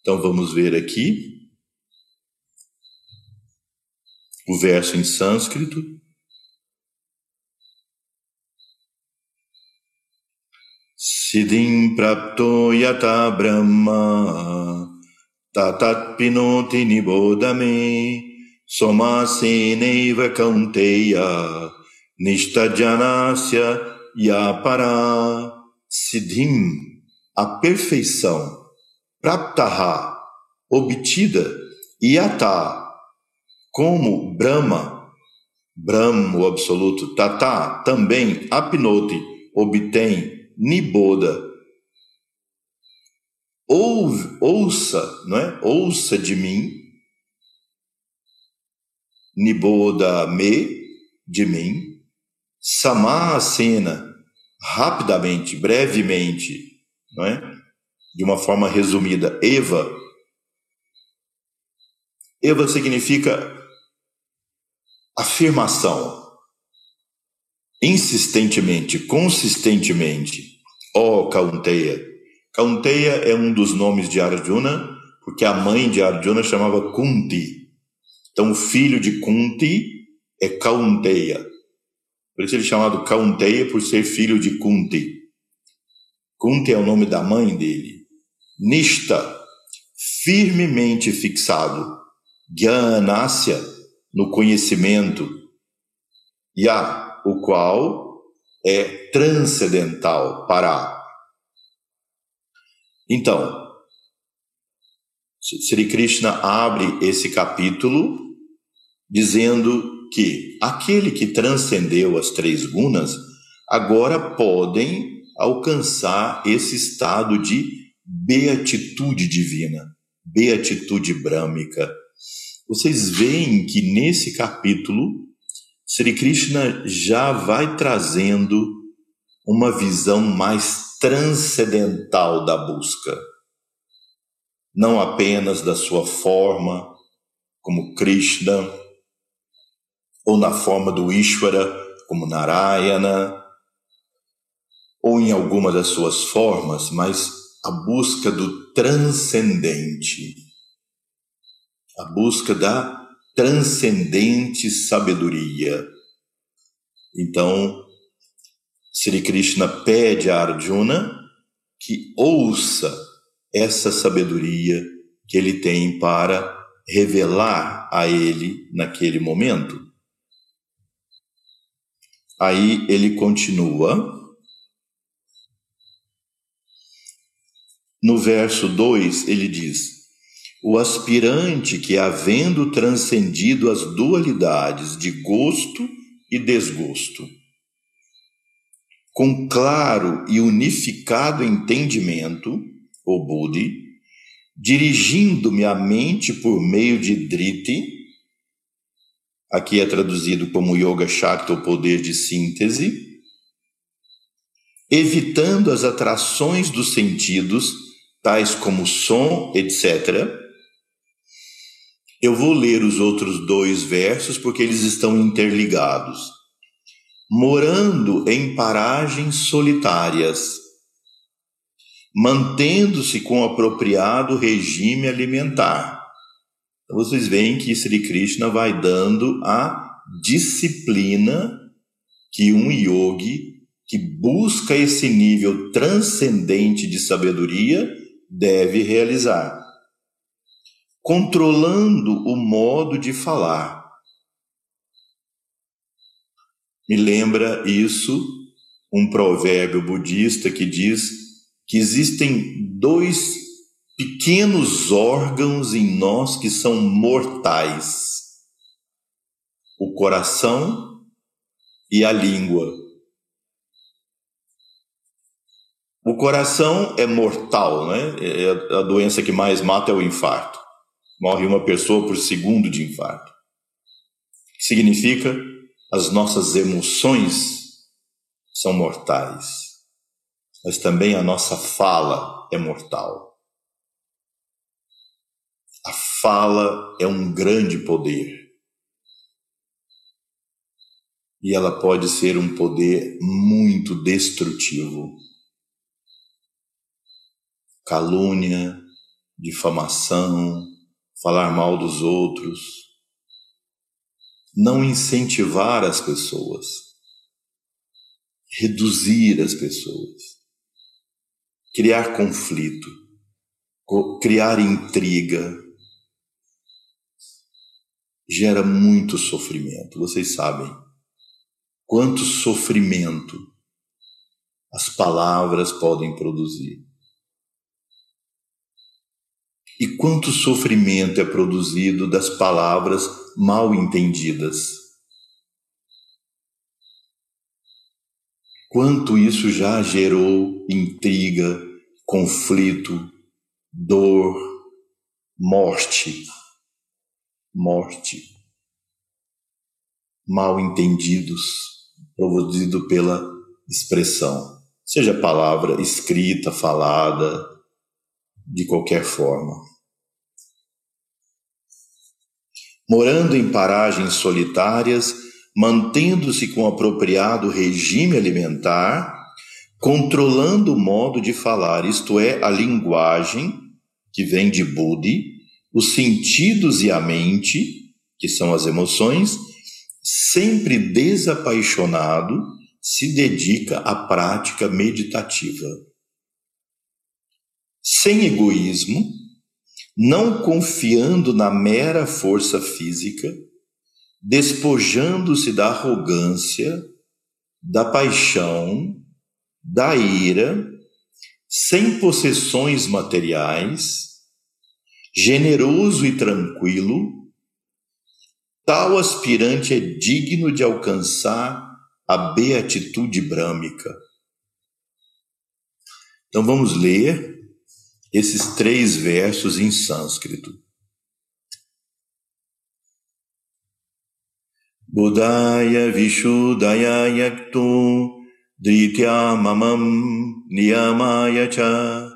Então vamos ver aqui o verso em sânscrito. Siddhim prapto yata brahma tatat pinoti nibodame somaseneva kaunteya nishtajanasya yapara siddhim a perfeição, praptaha, obtida, yata, como Brahma, Brahma, o absoluto, tata, também, apnoti, obtém, niboda. Ouve, ouça, não é? Ouça de mim, niboda me, de mim, samasena, rapidamente, brevemente, não é? De uma forma resumida, Eva. Eva significa afirmação, insistentemente, consistentemente. Ó oh, Kaunteya. Kaunteya é um dos nomes de Arjuna, porque a mãe de Arjuna chamava Kunti. Então, o filho de Kunti é Kaunteya. Por isso ele é chamado Kaunteya por ser filho de Kunti. Kunti é o nome da mãe dele. Nista, firmemente fixado. Gyanasya, no conhecimento. Ya, o qual é transcendental, para. Então, Sri Krishna abre esse capítulo dizendo que aquele que transcendeu as três gunas agora podem alcançar esse estado de beatitude divina, beatitude brâmica. Vocês veem que nesse capítulo, Sri Krishna já vai trazendo uma visão mais transcendental da busca. Não apenas da sua forma, como Krishna, ou na forma do Ishvara, como Narayana, ou em alguma das suas formas, mas a busca do transcendente, a busca da transcendente sabedoria. Então, Sri Krishna pede a Arjuna que ouça essa sabedoria que ele tem para revelar a ele naquele momento. Aí ele continua No verso 2, ele diz: O aspirante que, havendo transcendido as dualidades de gosto e desgosto, com claro e unificado entendimento, o Budi, dirigindo-me a mente por meio de Driti, aqui é traduzido como Yoga Shakti, o poder de síntese, evitando as atrações dos sentidos tais como som, etc. Eu vou ler os outros dois versos porque eles estão interligados. Morando em paragens solitárias, mantendo-se com apropriado regime alimentar. Então, vocês veem que Sri Krishna vai dando a disciplina que um yogi que busca esse nível transcendente de sabedoria deve realizar, controlando o modo de falar. Me lembra isso um provérbio budista que diz que existem dois pequenos órgãos em nós que são mortais: o coração e a língua. O coração é mortal, né? É a doença que mais mata é o infarto. Morre uma pessoa por segundo de infarto. Significa as nossas emoções são mortais, mas também a nossa fala é mortal. A fala é um grande poder. E ela pode ser um poder muito destrutivo. Calúnia, difamação, falar mal dos outros, não incentivar as pessoas, reduzir as pessoas, criar conflito, criar intriga, gera muito sofrimento. Vocês sabem quanto sofrimento as palavras podem produzir. E quanto sofrimento é produzido das palavras mal entendidas. Quanto isso já gerou intriga, conflito, dor, morte. Morte. Mal entendidos, produzido pela expressão, seja palavra escrita, falada, de qualquer forma. Morando em paragens solitárias, mantendo-se com apropriado regime alimentar, controlando o modo de falar, isto é, a linguagem, que vem de Budi, os sentidos e a mente, que são as emoções, sempre desapaixonado, se dedica à prática meditativa sem egoísmo, não confiando na mera força física, despojando-se da arrogância, da paixão, da ira, sem possessões materiais, generoso e tranquilo, tal aspirante é digno de alcançar a beatitude brâmica. Então vamos ler esses três versos em sânscrito. Budaya Vishudaya Yaktu Dritya Mamam Niyamaya Cha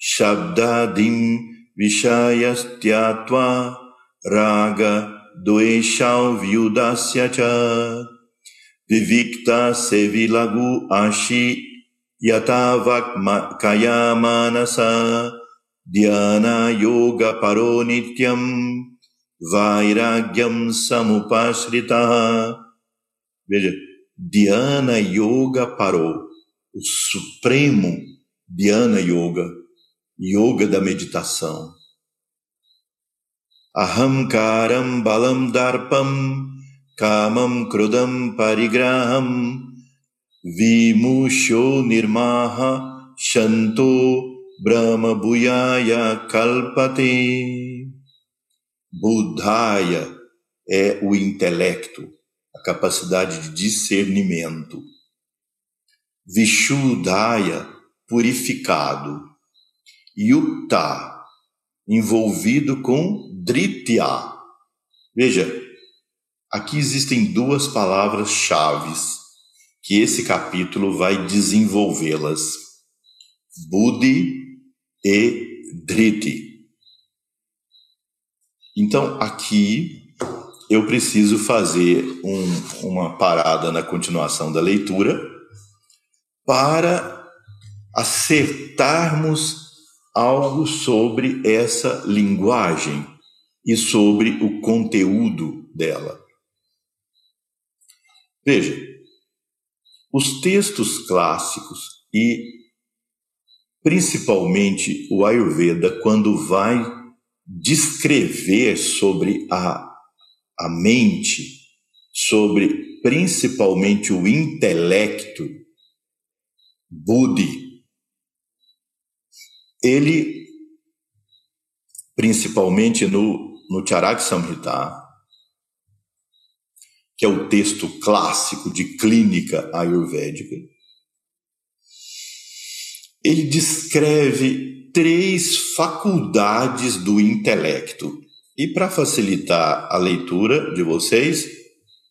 Shabdadim Vishayastyatva Raga Doeshau Vyudasya Cha Vivikta Sevilagu Ashi Dhyana yoga paro nityam vairagyam samupasrita. Veja, dhyana yoga paro, o supremo dhyana yoga, yoga da meditação. Ahamkaram balam darpam kamam krudam parigraham Nirmaha Shanto Brahma Bhuyaya Kalpate. Buddhaya é o intelecto, a capacidade de discernimento. Vishuddhaya, purificado. Yukta, envolvido com Dritya. Veja, aqui existem duas palavras chaves que esse capítulo vai desenvolvê-las. Budi e Driti. Então, aqui eu preciso fazer um, uma parada na continuação da leitura para acertarmos algo sobre essa linguagem e sobre o conteúdo dela. Veja, os textos clássicos e principalmente o Ayurveda, quando vai descrever sobre a, a mente, sobre principalmente o intelecto, Budi, ele, principalmente no, no Charak Samhita, que é o texto clássico de clínica ayurvédica, ele descreve três faculdades do intelecto. E para facilitar a leitura de vocês,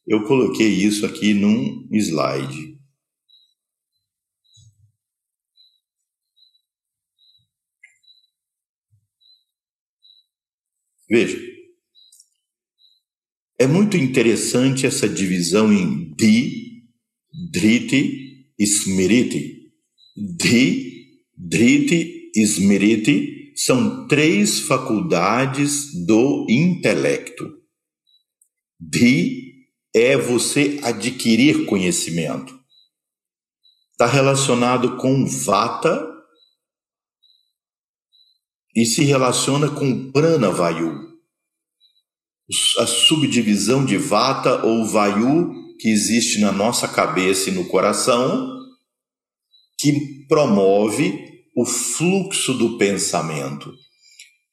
Eu coloquei isso aqui num slide. Veja, é muito interessante essa divisão em Di, Driti e Smriti. Di, Driti e Smriti são três faculdades do intelecto. Di é você adquirir conhecimento. Está relacionado com Vata e se relaciona com Prana Vayu a subdivisão de vata ou vayu que existe na nossa cabeça e no coração, que promove o fluxo do pensamento.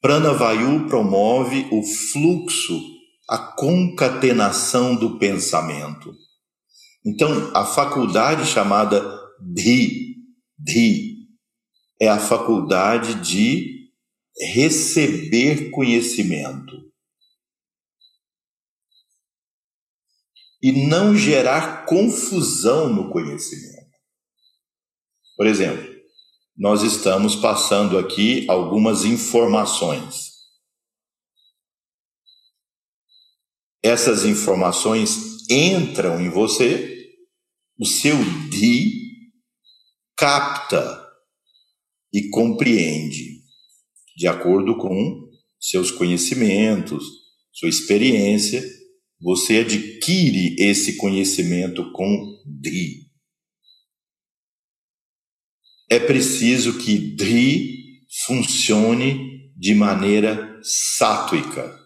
Prana Vayu promove o fluxo, a concatenação do pensamento. Então, a faculdade chamada Dhi, Dhi, é a faculdade de receber conhecimento. E não gerar confusão no conhecimento. Por exemplo, nós estamos passando aqui algumas informações. Essas informações entram em você, o seu di capta e compreende de acordo com seus conhecimentos, sua experiência você adquire esse conhecimento com Dri. É preciso que Dri funcione de maneira sátuica,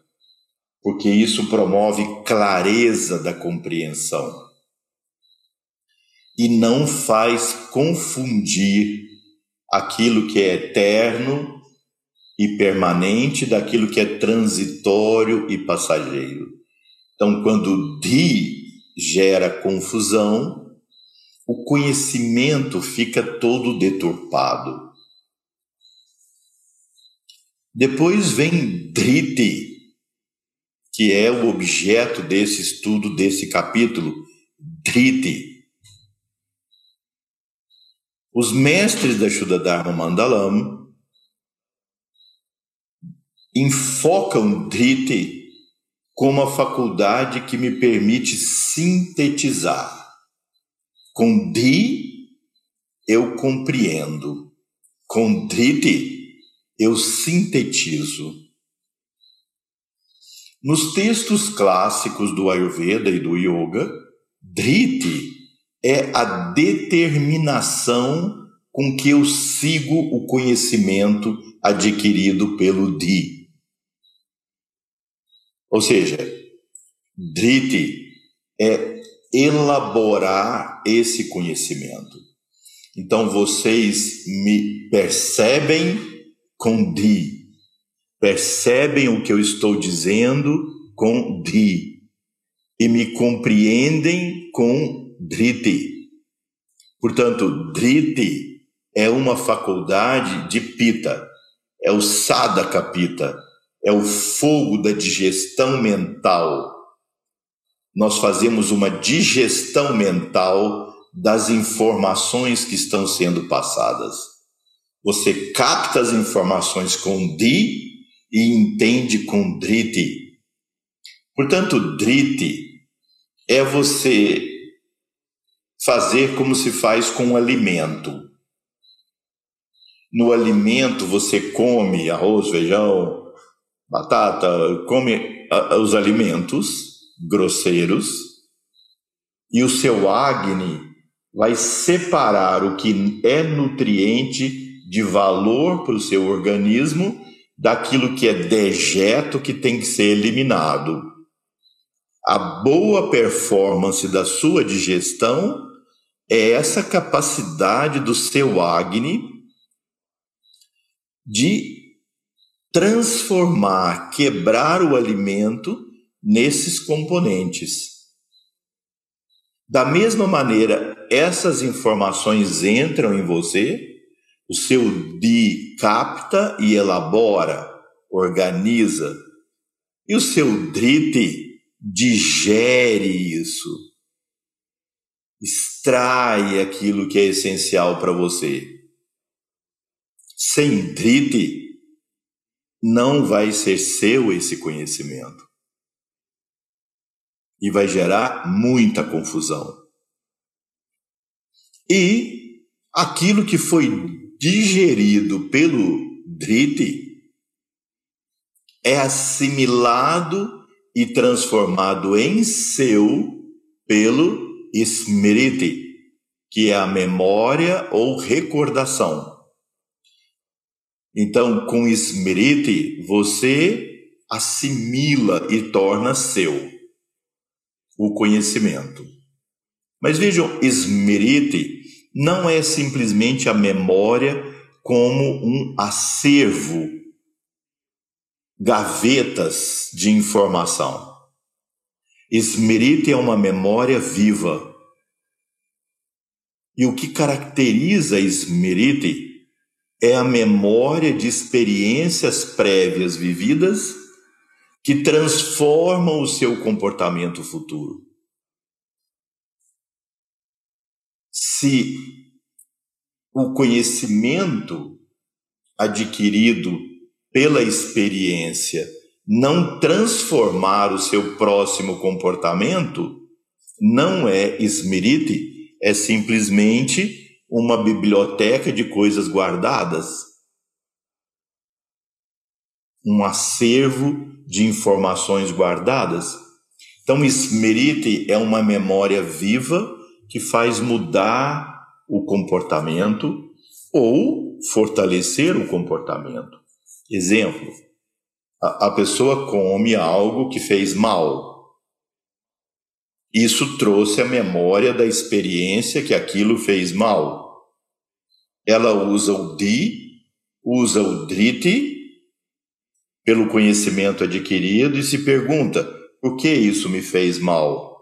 porque isso promove clareza da compreensão e não faz confundir aquilo que é eterno e permanente daquilo que é transitório e passageiro. Então, quando di gera confusão, o conhecimento fica todo deturpado. Depois vem driti, que é o objeto desse estudo, desse capítulo, driti. Os mestres da Shuddha Mandalam enfocam driti como a faculdade que me permite sintetizar. Com Di, eu compreendo. Com Driti, eu sintetizo. Nos textos clássicos do Ayurveda e do Yoga, Driti é a determinação com que eu sigo o conhecimento adquirido pelo Di. Ou seja, Driti é elaborar esse conhecimento. Então vocês me percebem com Di, percebem o que eu estou dizendo com Di e me compreendem com Driti. Portanto, Driti é uma faculdade de Pita, é o Sadaka Pita, é o fogo da digestão mental. Nós fazemos uma digestão mental das informações que estão sendo passadas. Você capta as informações com Di e entende com Driti. Portanto, Driti é você fazer como se faz com o alimento. No alimento você come arroz, feijão, batata, come os alimentos grosseiros e o seu Agni vai separar o que é nutriente de valor para o seu organismo daquilo que é dejeto que tem que ser eliminado. A boa performance da sua digestão é essa capacidade do seu Agni de transformar, quebrar o alimento nesses componentes. Da mesma maneira, essas informações entram em você, o seu Di capta e elabora, organiza, e o seu Driti digere isso, extrai aquilo que é essencial para você. Sem drite, não vai ser seu esse conhecimento. E vai gerar muita confusão. E aquilo que foi digerido pelo drite é assimilado e transformado em seu pelo smriti, que é a memória ou recordação. Então, com smriti, você assimila e torna seu o conhecimento. Mas vejam, smriti não é simplesmente a memória como um acervo gavetas de informação. Smriti é uma memória viva. E o que caracteriza Smriti é a memória de experiências prévias vividas que transformam o seu comportamento futuro. Se o conhecimento adquirido pela experiência, não transformar o seu próximo comportamento, não é smriti, é simplesmente uma biblioteca de coisas guardadas. Um acervo de informações guardadas. Então, smriti é uma memória viva que faz mudar o comportamento ou fortalecer o comportamento. Exemplo: a, a pessoa come algo que fez mal. Isso trouxe a memória da experiência que aquilo fez mal. Ela usa o di, usa o driti, pelo conhecimento adquirido, e se pergunta: por que isso me fez mal?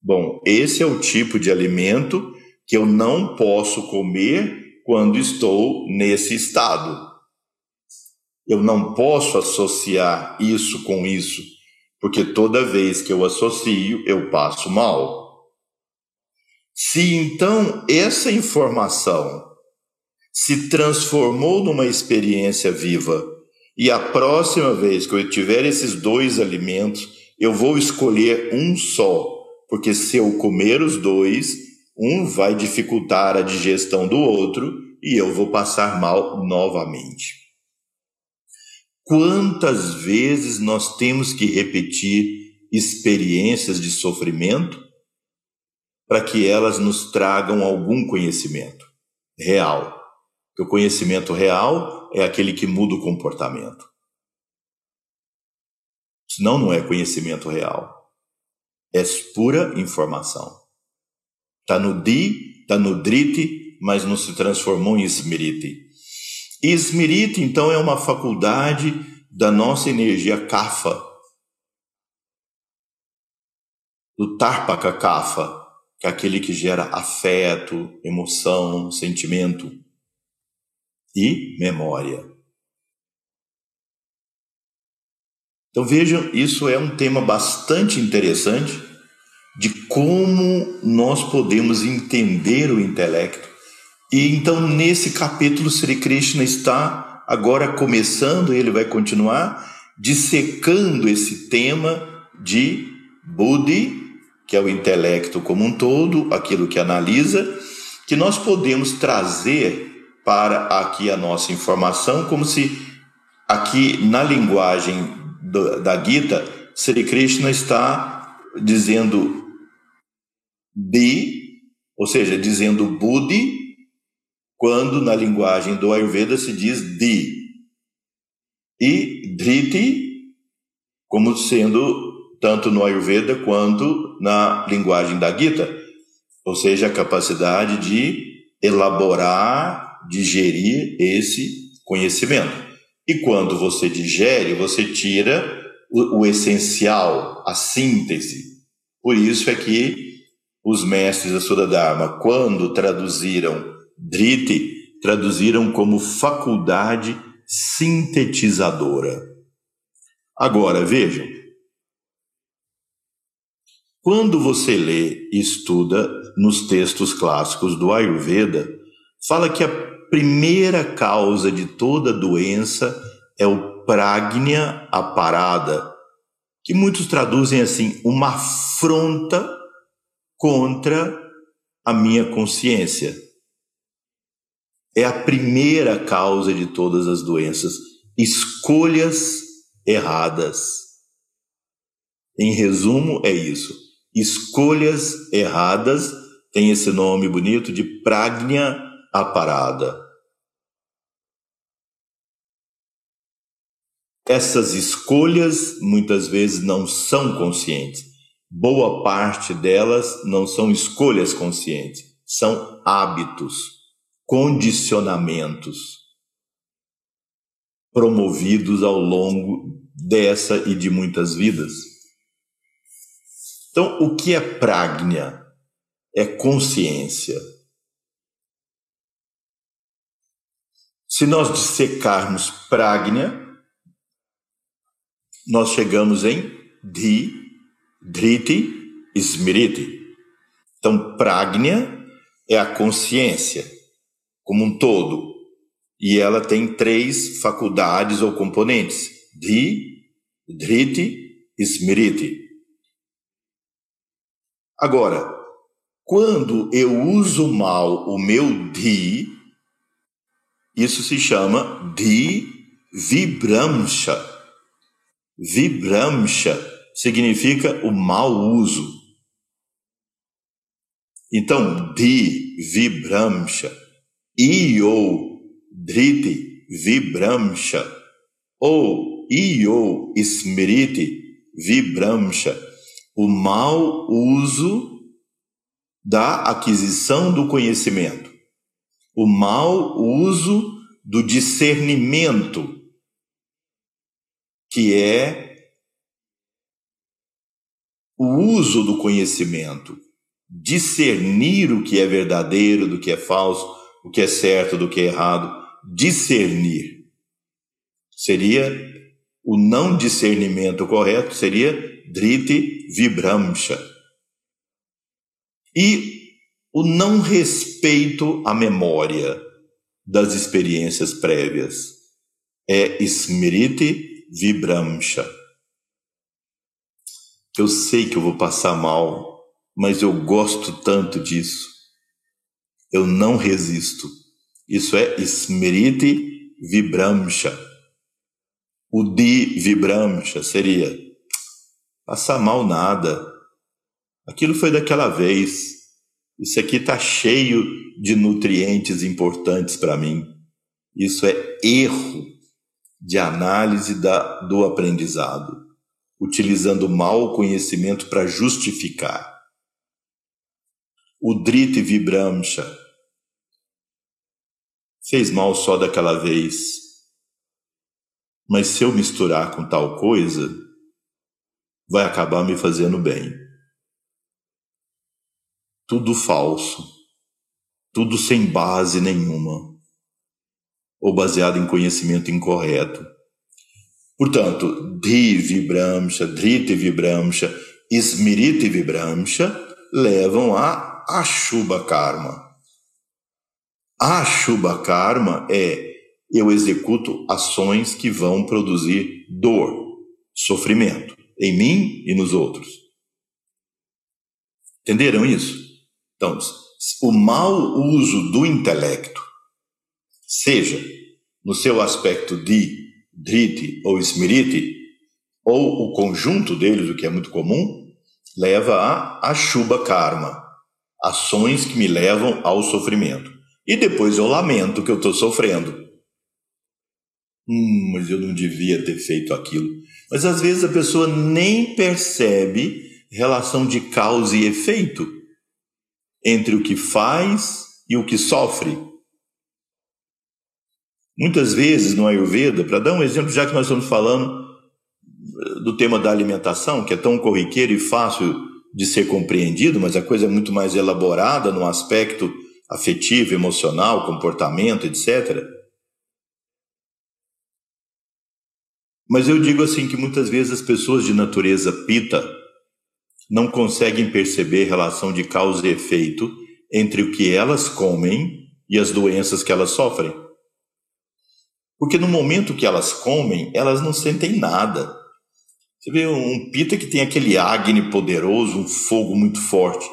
Bom, esse é o tipo de alimento que eu não posso comer quando estou nesse estado. Eu não posso associar isso com isso, porque toda vez que eu associo, eu passo mal. Se então essa informação se transformou numa experiência viva e a próxima vez que eu tiver esses dois alimentos, eu vou escolher um só, porque se eu comer os dois, um vai dificultar a digestão do outro e eu vou passar mal novamente. Quantas vezes nós temos que repetir experiências de sofrimento para que elas nos tragam algum conhecimento real? Porque o conhecimento real é aquele que muda o comportamento. Senão não é conhecimento real. É pura informação. Está no di, está no driti, mas não se transformou em smriti. Smriti, então, é uma faculdade da nossa energia kafa, do Tarpaka kafa, que é aquele que gera afeto, emoção, sentimento e memória. Então vejam, isso é um tema bastante interessante de como nós podemos entender o intelecto e então, nesse capítulo, Sri Krishna está agora começando, ele vai continuar dissecando esse tema de Buddhi, que é o intelecto como um todo, aquilo que analisa, que nós podemos trazer para aqui a nossa informação, como se aqui na linguagem do, da Gita, Sri Krishna está dizendo Di, ou seja, dizendo Buddhi, quando na linguagem do Ayurveda se diz di. E driti, como sendo tanto no Ayurveda quanto na linguagem da Gita, ou seja, a capacidade de elaborar, digerir esse conhecimento. E quando você digere, você tira o, o essencial, a síntese. Por isso é que os mestres da Sura Dharma, quando traduziram Driti traduziram como faculdade sintetizadora. Agora, vejam, Quando você lê e estuda nos textos clássicos do Ayurveda, fala que a primeira causa de toda doença é o pragnya aparada, que muitos traduzem assim, uma afronta contra a minha consciência. É a primeira causa de todas as doenças, escolhas erradas. Em resumo, é isso. Escolhas erradas tem esse nome bonito de pragnya a parada. Essas escolhas muitas vezes não são conscientes. Boa parte delas não são escolhas conscientes, são hábitos, condicionamentos promovidos ao longo dessa e de muitas vidas. Então, o que é pragna? É consciência. Se nós dissecarmos pragna, nós chegamos em Dhi, Driti, Smriti. Então, pragna é a consciência como um todo. E ela tem três faculdades ou componentes: Dhi, Driti, Smriti. Agora, quando eu uso mal o meu Dhi, isso se chama di vibramsha. Vibramsha significa o mau uso. Então, di vibramsha, io driti vibramsha, ou io smriti vibramsha, o mau uso da aquisição do conhecimento o mau uso do discernimento, que é o uso do conhecimento, discernir o que é verdadeiro do que é falso, o que é certo do que é errado, discernir. Seria o não discernimento correto, seria driti vibramsha. E o não respeito à memória das experiências prévias. É Smriti Vibramsha. Eu sei que eu vou passar mal, mas eu gosto tanto disso. Eu não resisto. Isso é Smriti Vibramsha. O Di Vibramsha seria passar mal nada. Aquilo foi daquela vez isso aqui está cheio de nutrientes importantes para mim. Isso é erro de análise da, do aprendizado, utilizando mal o conhecimento para justificar. O Driti Vibramsha fez mal só daquela vez, mas se eu misturar com tal coisa, vai acabar me fazendo bem tudo falso, tudo sem base nenhuma, ou baseado em conhecimento incorreto. Portanto, Dhi Vibramsha, Driti Vibramsha, Smriti Vibramsha levam a Ashubha Karma. Ashubha Karma é eu executo ações que vão produzir dor, sofrimento, em mim e nos outros. Entenderam isso? Então, o mau uso do intelecto, seja no seu aspecto de driti ou smriti, ou o conjunto deles, o que é muito comum, leva a ashuba karma, ações que me levam ao sofrimento. E depois eu lamento que eu estou sofrendo. Hum, mas eu não devia ter feito aquilo. Mas às vezes a pessoa nem percebe relação de causa e efeito entre o que faz e o que sofre. Muitas vezes no Ayurveda, para dar um exemplo, já que nós estamos falando eh, do tema da alimentação, que é tão corriqueiro e fácil de ser compreendido, mas a coisa é muito mais elaborada no aspecto afetivo, emocional, comportamento, etc. Mas eu digo assim que muitas vezes as pessoas de natureza pita não conseguem perceber relação de causa e efeito entre o que elas comem e as doenças que elas sofrem. Porque no momento que elas comem, elas não sentem nada. Você vê um pita que tem aquele agne poderoso, um fogo muito forte.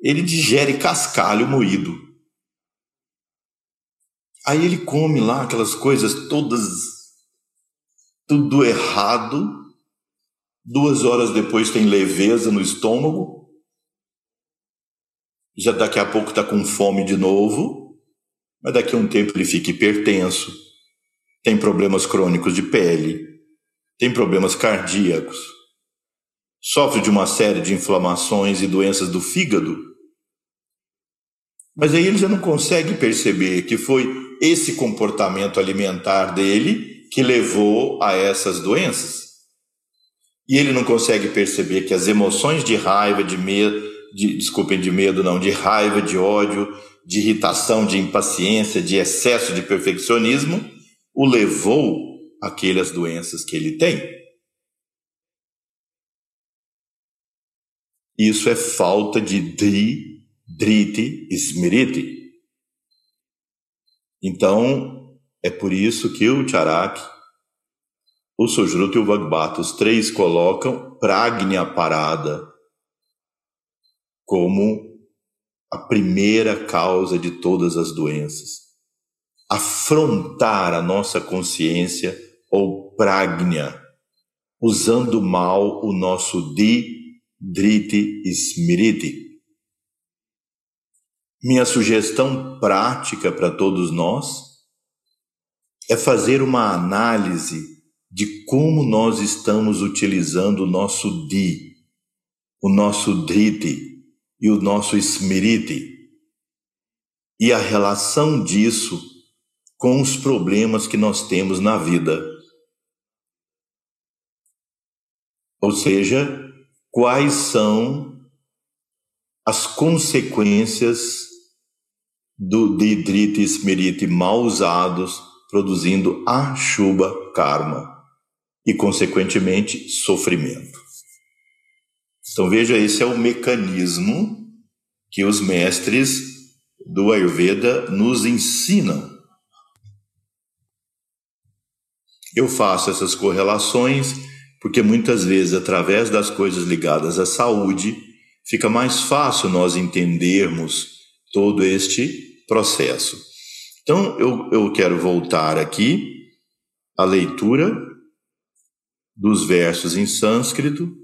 Ele digere cascalho moído. Aí ele come lá aquelas coisas todas, tudo errado. Duas horas depois tem leveza no estômago. Já daqui a pouco está com fome de novo. Mas daqui a um tempo ele fica hipertenso. Tem problemas crônicos de pele. Tem problemas cardíacos. Sofre de uma série de inflamações e doenças do fígado. Mas aí ele já não consegue perceber que foi esse comportamento alimentar dele que levou a essas doenças. E ele não consegue perceber que as emoções de raiva, de medo, de, desculpem, de medo não, de raiva, de ódio, de irritação, de impaciência, de excesso de perfeccionismo, o levou àquelas doenças que ele tem. Isso é falta de dri, driti, smriti. Então, é por isso que o Charak, o Sujruta e o Vagbata, os três colocam Pragnya Parada como a primeira causa de todas as doenças. Afrontar a nossa consciência ou Pragnya, usando mal o nosso Di, Driti e Smriti minha sugestão prática para todos nós é fazer uma análise de como nós estamos utilizando o nosso di, o nosso driti e o nosso smriti e a relação disso com os problemas que nós temos na vida. Ou seja, quais são as consequências do Didrita e Smriti mal usados, produzindo Ashuba Karma e, consequentemente, sofrimento. Então veja, esse é o mecanismo que os mestres do Ayurveda nos ensinam. Eu faço essas correlações porque muitas vezes, através das coisas ligadas à saúde, fica mais fácil nós entendermos todo este processo. Então, eu, eu quero voltar aqui à leitura dos versos em sânscrito.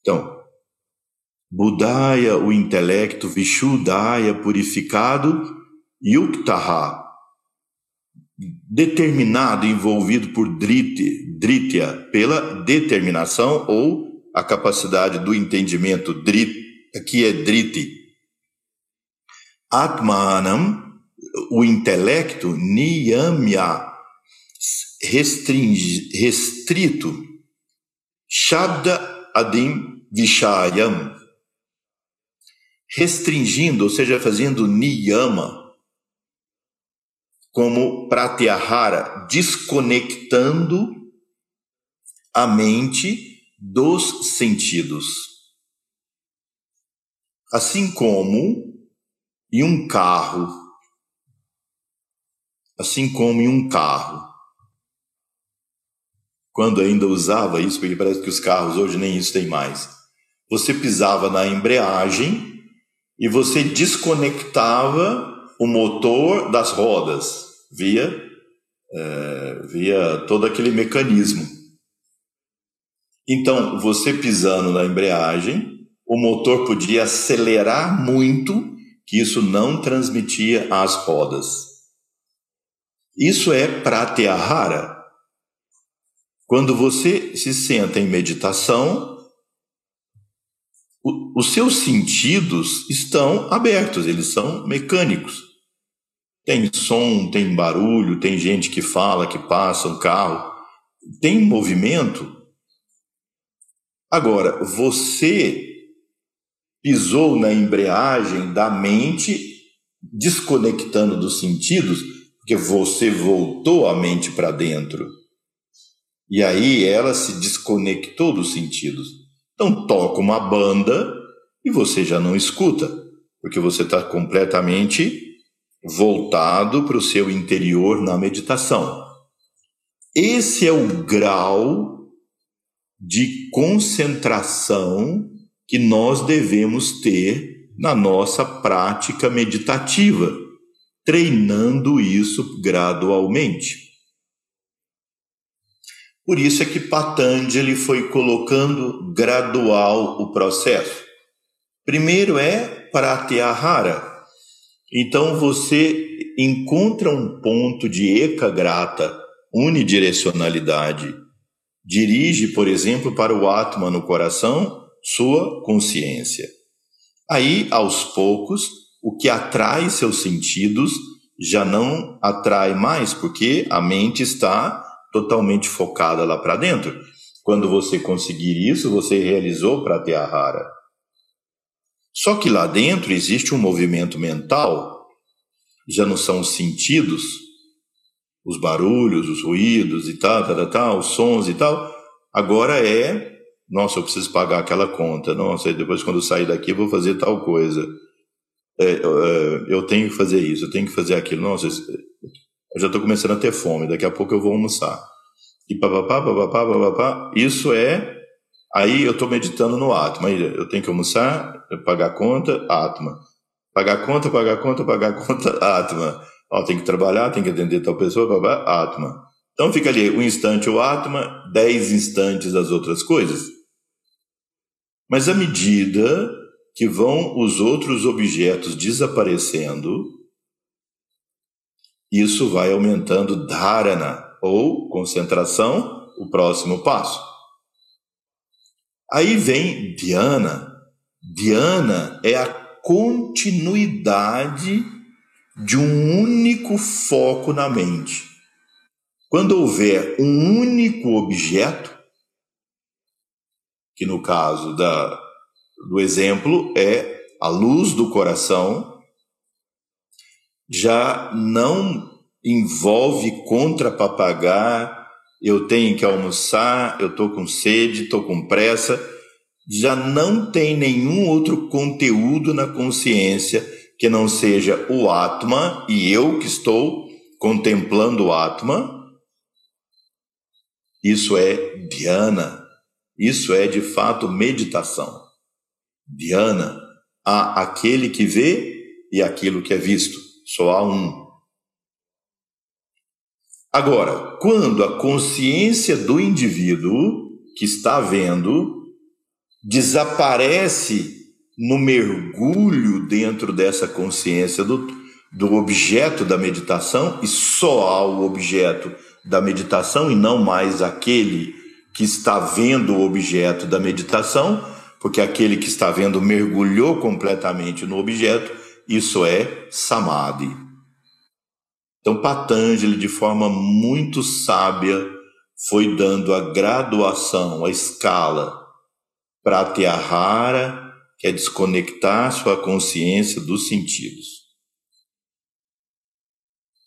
Então, Budaya, o intelecto, Vishuddhaya, purificado, Yuktaha, determinado, envolvido por Driti, Dritya, pela determinação ou a capacidade do entendimento, Drit, aqui é Driti, Atmanam, o intelecto, niyamya, restrito, Shabda Adim Vishayam, restringindo, ou seja, fazendo niyama, como pratyahara, desconectando a mente dos sentidos. Assim como em um carro, assim como em um carro, quando ainda usava isso, porque parece que os carros hoje nem isso tem mais. Você pisava na embreagem e você desconectava o motor das rodas via é, via todo aquele mecanismo. Então, você pisando na embreagem, o motor podia acelerar muito que isso não transmitia às rodas. Isso é pratyahara. Quando você se senta em meditação, o, os seus sentidos estão abertos, eles são mecânicos. Tem som, tem barulho, tem gente que fala, que passa um carro, tem movimento. Agora, você pisou na embreagem da mente, desconectando dos sentidos, porque você voltou a mente para dentro. E aí ela se desconectou dos sentidos. Então toca uma banda e você já não escuta, porque você está completamente voltado para o seu interior na meditação. Esse é o grau de concentração que nós devemos ter na nossa prática meditativa, treinando isso gradualmente. Por isso é que Patanjali foi colocando gradual o processo. Primeiro é pratyahara. Então você encontra um ponto de ekagrata, unidirecionalidade. Dirige, por exemplo, para o Atma no coração, sua consciência. Aí, aos poucos, o que atrai seus sentidos já não atrai mais, porque a mente está totalmente focada lá para dentro. Quando você conseguir isso, você realizou Pratyahara. Só que lá dentro existe um movimento mental, já não são os sentidos, os barulhos, os ruídos e tal, tal, tal, os sons e tal. Agora é, nossa, eu preciso pagar aquela conta. Nossa, depois quando eu sair daqui eu vou fazer tal coisa. É, é, eu tenho que fazer isso, eu tenho que fazer aquilo. Nossa, eu já estou começando a ter fome, daqui a pouco eu vou almoçar. E papapá, papapá, papapá, isso é. Aí eu estou meditando no Atma. Eu tenho que almoçar, pagar conta, Atma. Pagar conta, pagar conta, pagar conta, Atma. Ó, tem que trabalhar, tem que atender tal pessoa, papá, Atma. Então fica ali um instante o Atma, dez instantes as outras coisas. Mas à medida que vão os outros objetos desaparecendo, isso vai aumentando dharana, ou concentração, o próximo passo. Aí vem dhyana. Dhyana é a continuidade de um único foco na mente. Quando houver um único objeto, que no caso da, do exemplo é a luz do coração, já não envolve contra papagar, eu tenho que almoçar, eu estou com sede, estou com pressa, já não tem nenhum outro conteúdo na consciência que não seja o Atma e eu que estou contemplando o Atma. Isso é dhyana, isso é de fato meditação. Dhyana, há aquele que vê e aquilo que é visto só há um. Agora, quando a consciência do indivíduo que está vendo desaparece no mergulho dentro dessa consciência do, do objeto da meditação e só há o objeto da meditação e não mais aquele que está vendo o objeto da meditação, porque aquele que está vendo mergulhou completamente no objeto, isso é samadhi. Então, Patanjali, de forma muito sábia, foi dando a graduação, a escala, Pratyahara, que é desconectar sua consciência dos sentidos.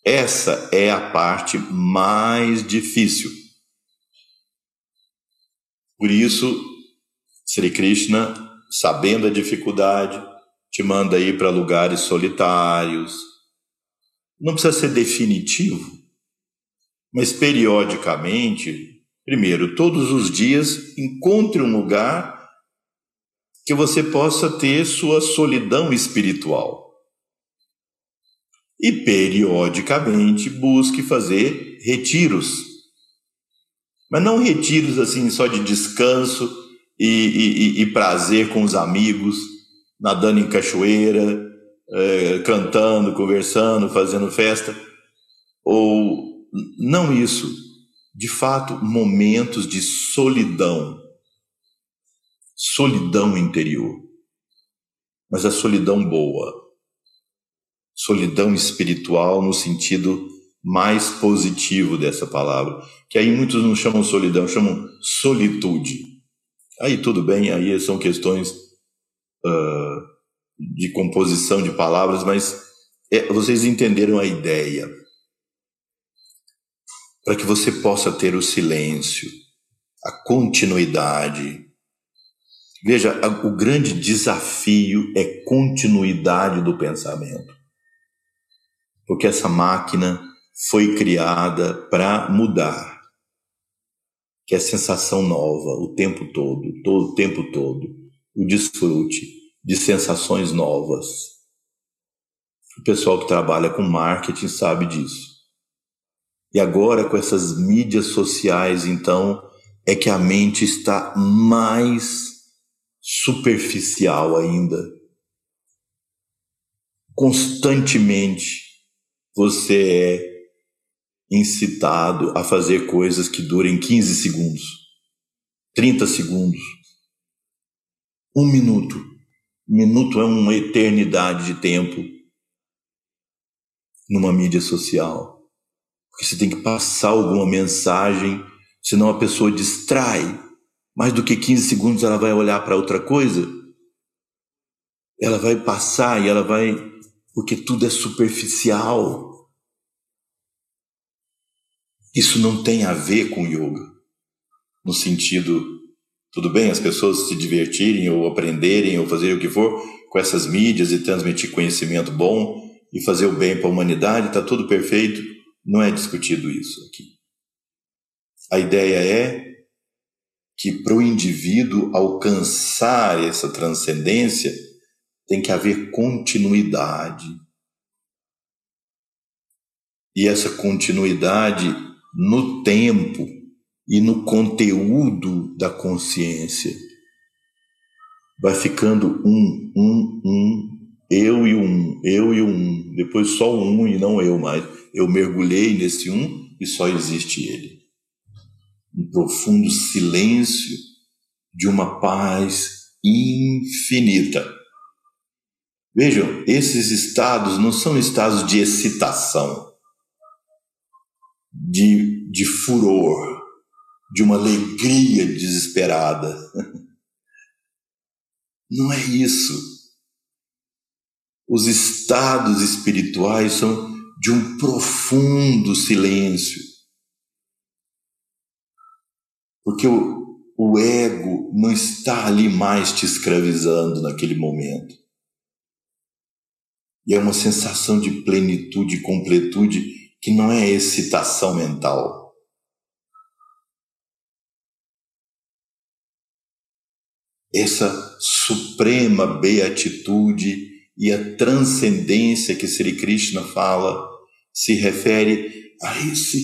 Essa é a parte mais difícil. Por isso, Sri Krishna, sabendo a dificuldade, te manda ir para lugares solitários. Não precisa ser definitivo, mas periodicamente, primeiro, todos os dias, encontre um lugar que você possa ter sua solidão espiritual. E periodicamente busque fazer retiros. Mas não retiros assim só de descanso e, e, e prazer com os amigos nadando em cachoeira, é, cantando, conversando, fazendo festa, ou não isso, de fato, momentos de solidão, solidão interior, mas a solidão boa, solidão espiritual no sentido mais positivo dessa palavra, que aí muitos não chamam solidão, chamam solitude. Aí tudo bem, aí são questões uh, de composição de palavras, mas é, vocês entenderam a ideia. Para que você possa ter o silêncio, a continuidade. Veja, o grande desafio é continuidade do pensamento. Porque essa máquina foi criada para mudar. Que é sensação nova o tempo todo, todo o tempo todo. O desfrute de sensações novas. O pessoal que trabalha com marketing sabe disso. E agora, com essas mídias sociais, então, é que a mente está mais superficial ainda. Constantemente você é incitado a fazer coisas que durem 15 segundos, 30 segundos, um minuto. Um minuto é uma eternidade de tempo numa mídia social. Porque você tem que passar alguma mensagem, senão a pessoa distrai mais do que 15 segundos ela vai olhar para outra coisa, ela vai passar e ela vai. Porque tudo é superficial. Isso não tem a ver com yoga. No sentido, tudo bem, as pessoas se divertirem ou aprenderem ou fazer o que for com essas mídias e transmitir conhecimento bom e fazer o bem para a humanidade, está tudo perfeito. Não é discutido isso aqui. A ideia é que para o indivíduo alcançar essa transcendência tem que haver continuidade. E essa continuidade no tempo e no conteúdo da consciência. Vai ficando um, um, um, eu e um, eu e um, depois só um e não eu mais. Eu mergulhei nesse um e só existe ele um profundo silêncio de uma paz infinita. Vejam, esses estados não são estados de excitação, de, de furor, de uma alegria desesperada. Não é isso. Os estados espirituais são de um profundo silêncio, porque o, o ego não está ali mais te escravizando naquele momento. E é uma sensação de plenitude completude que não é excitação mental. Essa suprema beatitude e a transcendência que Sri Krishna fala se refere a esse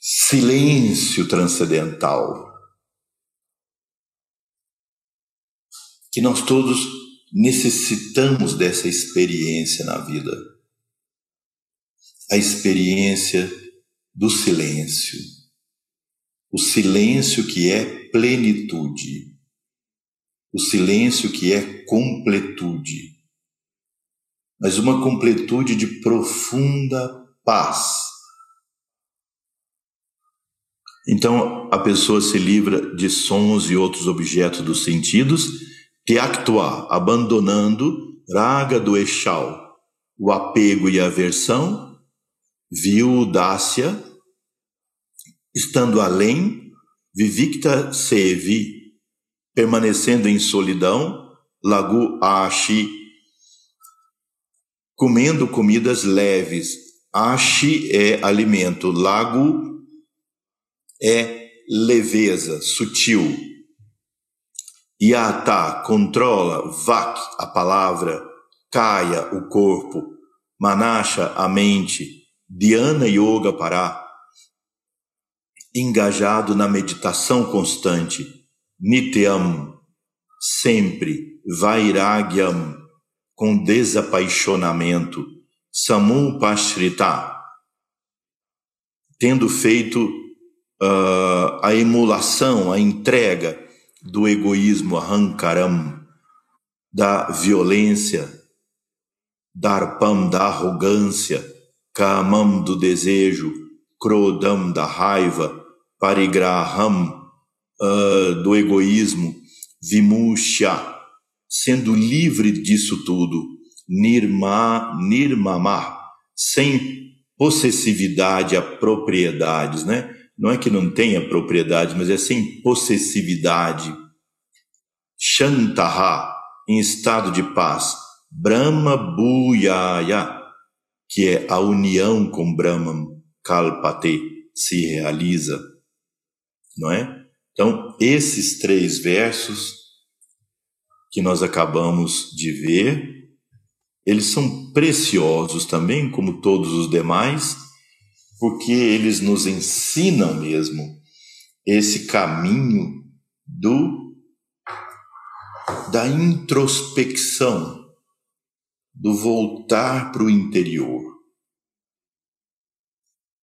silêncio transcendental que nós todos necessitamos dessa experiência na vida. A experiência do silêncio. O silêncio que é plenitude. O silêncio que é completude. Mas uma completude de profunda paz. Então a pessoa se livra de sons e outros objetos dos sentidos Teactua, abandonando raga do Echal, o apego e a aversão, viu Dácia, estando além, Vivicta Sevi, permanecendo em solidão, Lagu Ashi, comendo comidas leves. Ashi é alimento, lago é leveza, sutil. Yata controla, Vak a palavra, Kaya o corpo, Manasha a mente, Dhyana Yoga Pará, engajado na meditação constante, Nityam, sempre, Vairagyam, com desapaixonamento, Samu Pashrita, tendo feito uh, a emulação, a entrega do egoísmo arrancaram, da violência, darpam da arrogância, kamam do desejo, krodam da raiva, parigraham uh, do egoísmo, vimusha, sendo livre disso tudo, nirma, nirmama, sem possessividade a propriedades, né? não é que não tenha propriedade, mas é sem possessividade. Shantaha, em estado de paz. Brahma Bhuyaya, que é a união com Brahman Kalpate, se realiza. Não é? Então, esses três versos que nós acabamos de ver, eles são preciosos também, como todos os demais, porque eles nos ensinam mesmo esse caminho do da introspecção, do voltar para o interior.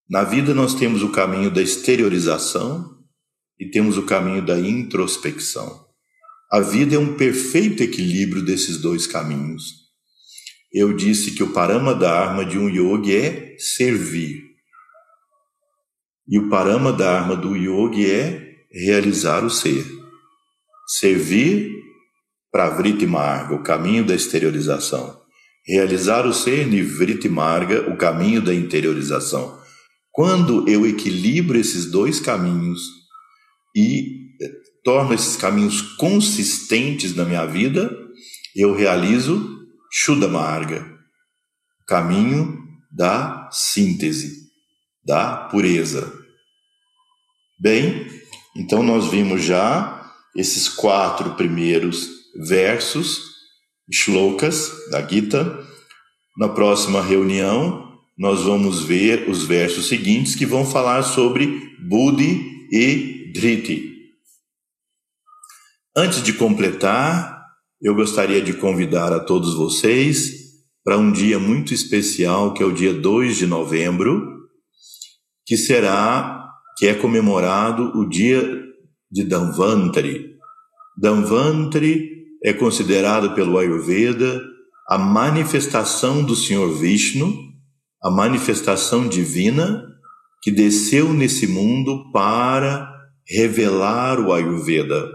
Na vida nós temos o caminho da exteriorização e temos o caminho da introspecção. A vida é um perfeito equilíbrio desses dois caminhos. Eu disse que o parama dharma de um yogi é servir. E o parama dharma do yogi é realizar o ser. Servir para Vritti Marga, o caminho da exteriorização. Realizar o ser Nivritti Marga, o caminho da interiorização. Quando eu equilibro esses dois caminhos e eh, torno esses caminhos consistentes na minha vida, eu realizo Shuddha Marga, caminho da síntese, da pureza. Bem, então nós vimos já esses quatro primeiros versos, shlokas da Gita. Na próxima reunião, nós vamos ver os versos seguintes que vão falar sobre Buddhi e Driti. Antes de completar, eu gostaria de convidar a todos vocês para um dia muito especial, que é o dia 2 de novembro, que será que é comemorado o dia de Danvantari. Danvantari é considerado pelo Ayurveda a manifestação do Senhor Vishnu, a manifestação divina que desceu nesse mundo para revelar o Ayurveda.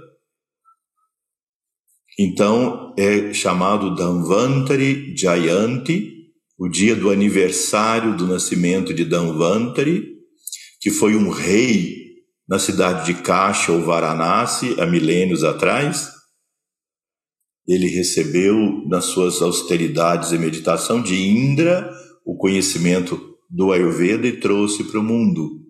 Então é chamado Danvantari Jayanti, o dia do aniversário do nascimento de Danvantari, que foi um rei na cidade de Kasha ou Varanasi há milênios atrás ele recebeu nas suas austeridades e meditação de Indra o conhecimento do Ayurveda e trouxe para o mundo.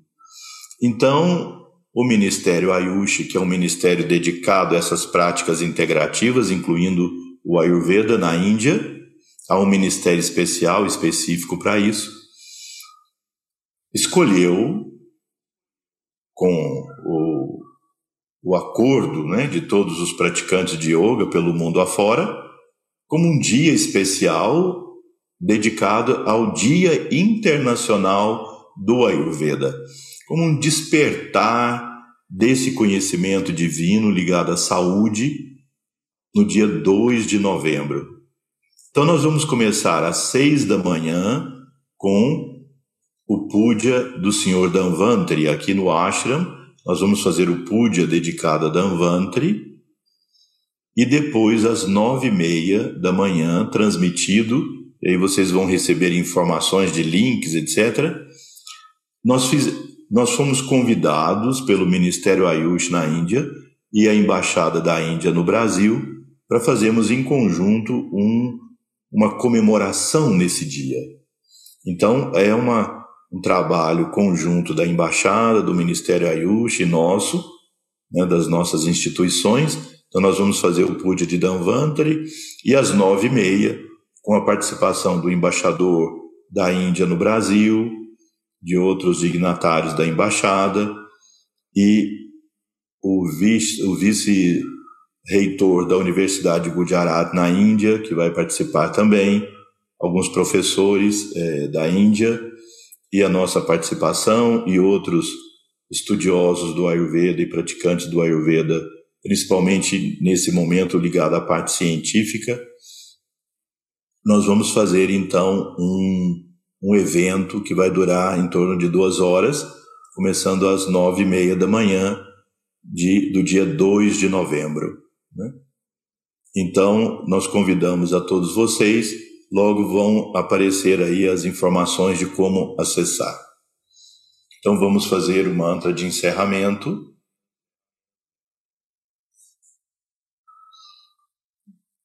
Então, o Ministério Ayush, que é um ministério dedicado a essas práticas integrativas, incluindo o Ayurveda na Índia, há um ministério especial específico para isso, escolheu com o o acordo né, de todos os praticantes de yoga pelo mundo afora, como um dia especial dedicado ao Dia Internacional do Ayurveda, como um despertar desse conhecimento divino ligado à saúde no dia 2 de novembro. Então, nós vamos começar às seis da manhã com o puja do Senhor Danvantari aqui no ashram, nós vamos fazer o puja dedicado a Danvantri e depois às nove e meia da manhã transmitido e aí vocês vão receber informações de links etc nós fiz, nós fomos convidados pelo Ministério Ayush na Índia e a embaixada da Índia no Brasil para fazermos em conjunto um, uma comemoração nesse dia então é uma um trabalho conjunto da Embaixada, do Ministério Ayush e nosso, né, das nossas instituições. Então, nós vamos fazer o Puja de Danvantari e às nove e meia, com a participação do embaixador da Índia no Brasil, de outros dignatários da Embaixada e o vice, o vice-reitor da Universidade de Gujarat na Índia, que vai participar também, alguns professores é, da Índia e a nossa participação e outros estudiosos do Ayurveda e praticantes do Ayurveda, principalmente nesse momento ligado à parte científica, nós vamos fazer então um, um evento que vai durar em torno de duas horas, começando às nove e meia da manhã de, do dia 2 de novembro. Né? Então, nós convidamos a todos vocês logo vão aparecer aí as informações de como acessar. Então vamos fazer o mantra de encerramento.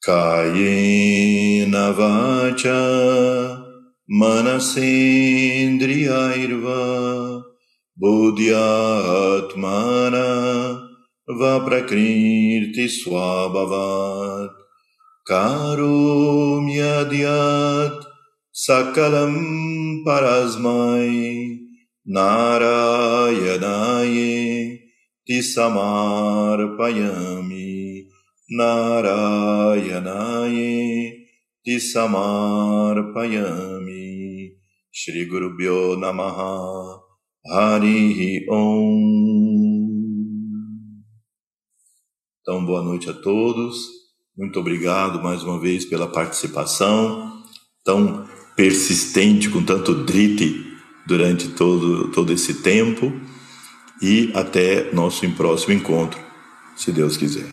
Kayena vacha मनसेन्द्रियैर्वा बोध्यात्माना वा प्रकीर्तिस्वाभवात् कारोम्यद्यात् सकलं परस्मै नारायणाये ति समार्पयामि। नारायणाये narayanaye tisamarpayami Shri Guru Byo Namaha Harihi Om Então, boa noite a todos. Muito obrigado mais uma vez pela participação tão persistente, com tanto drite durante todo, todo esse tempo. E até nosso próximo encontro, se Deus quiser.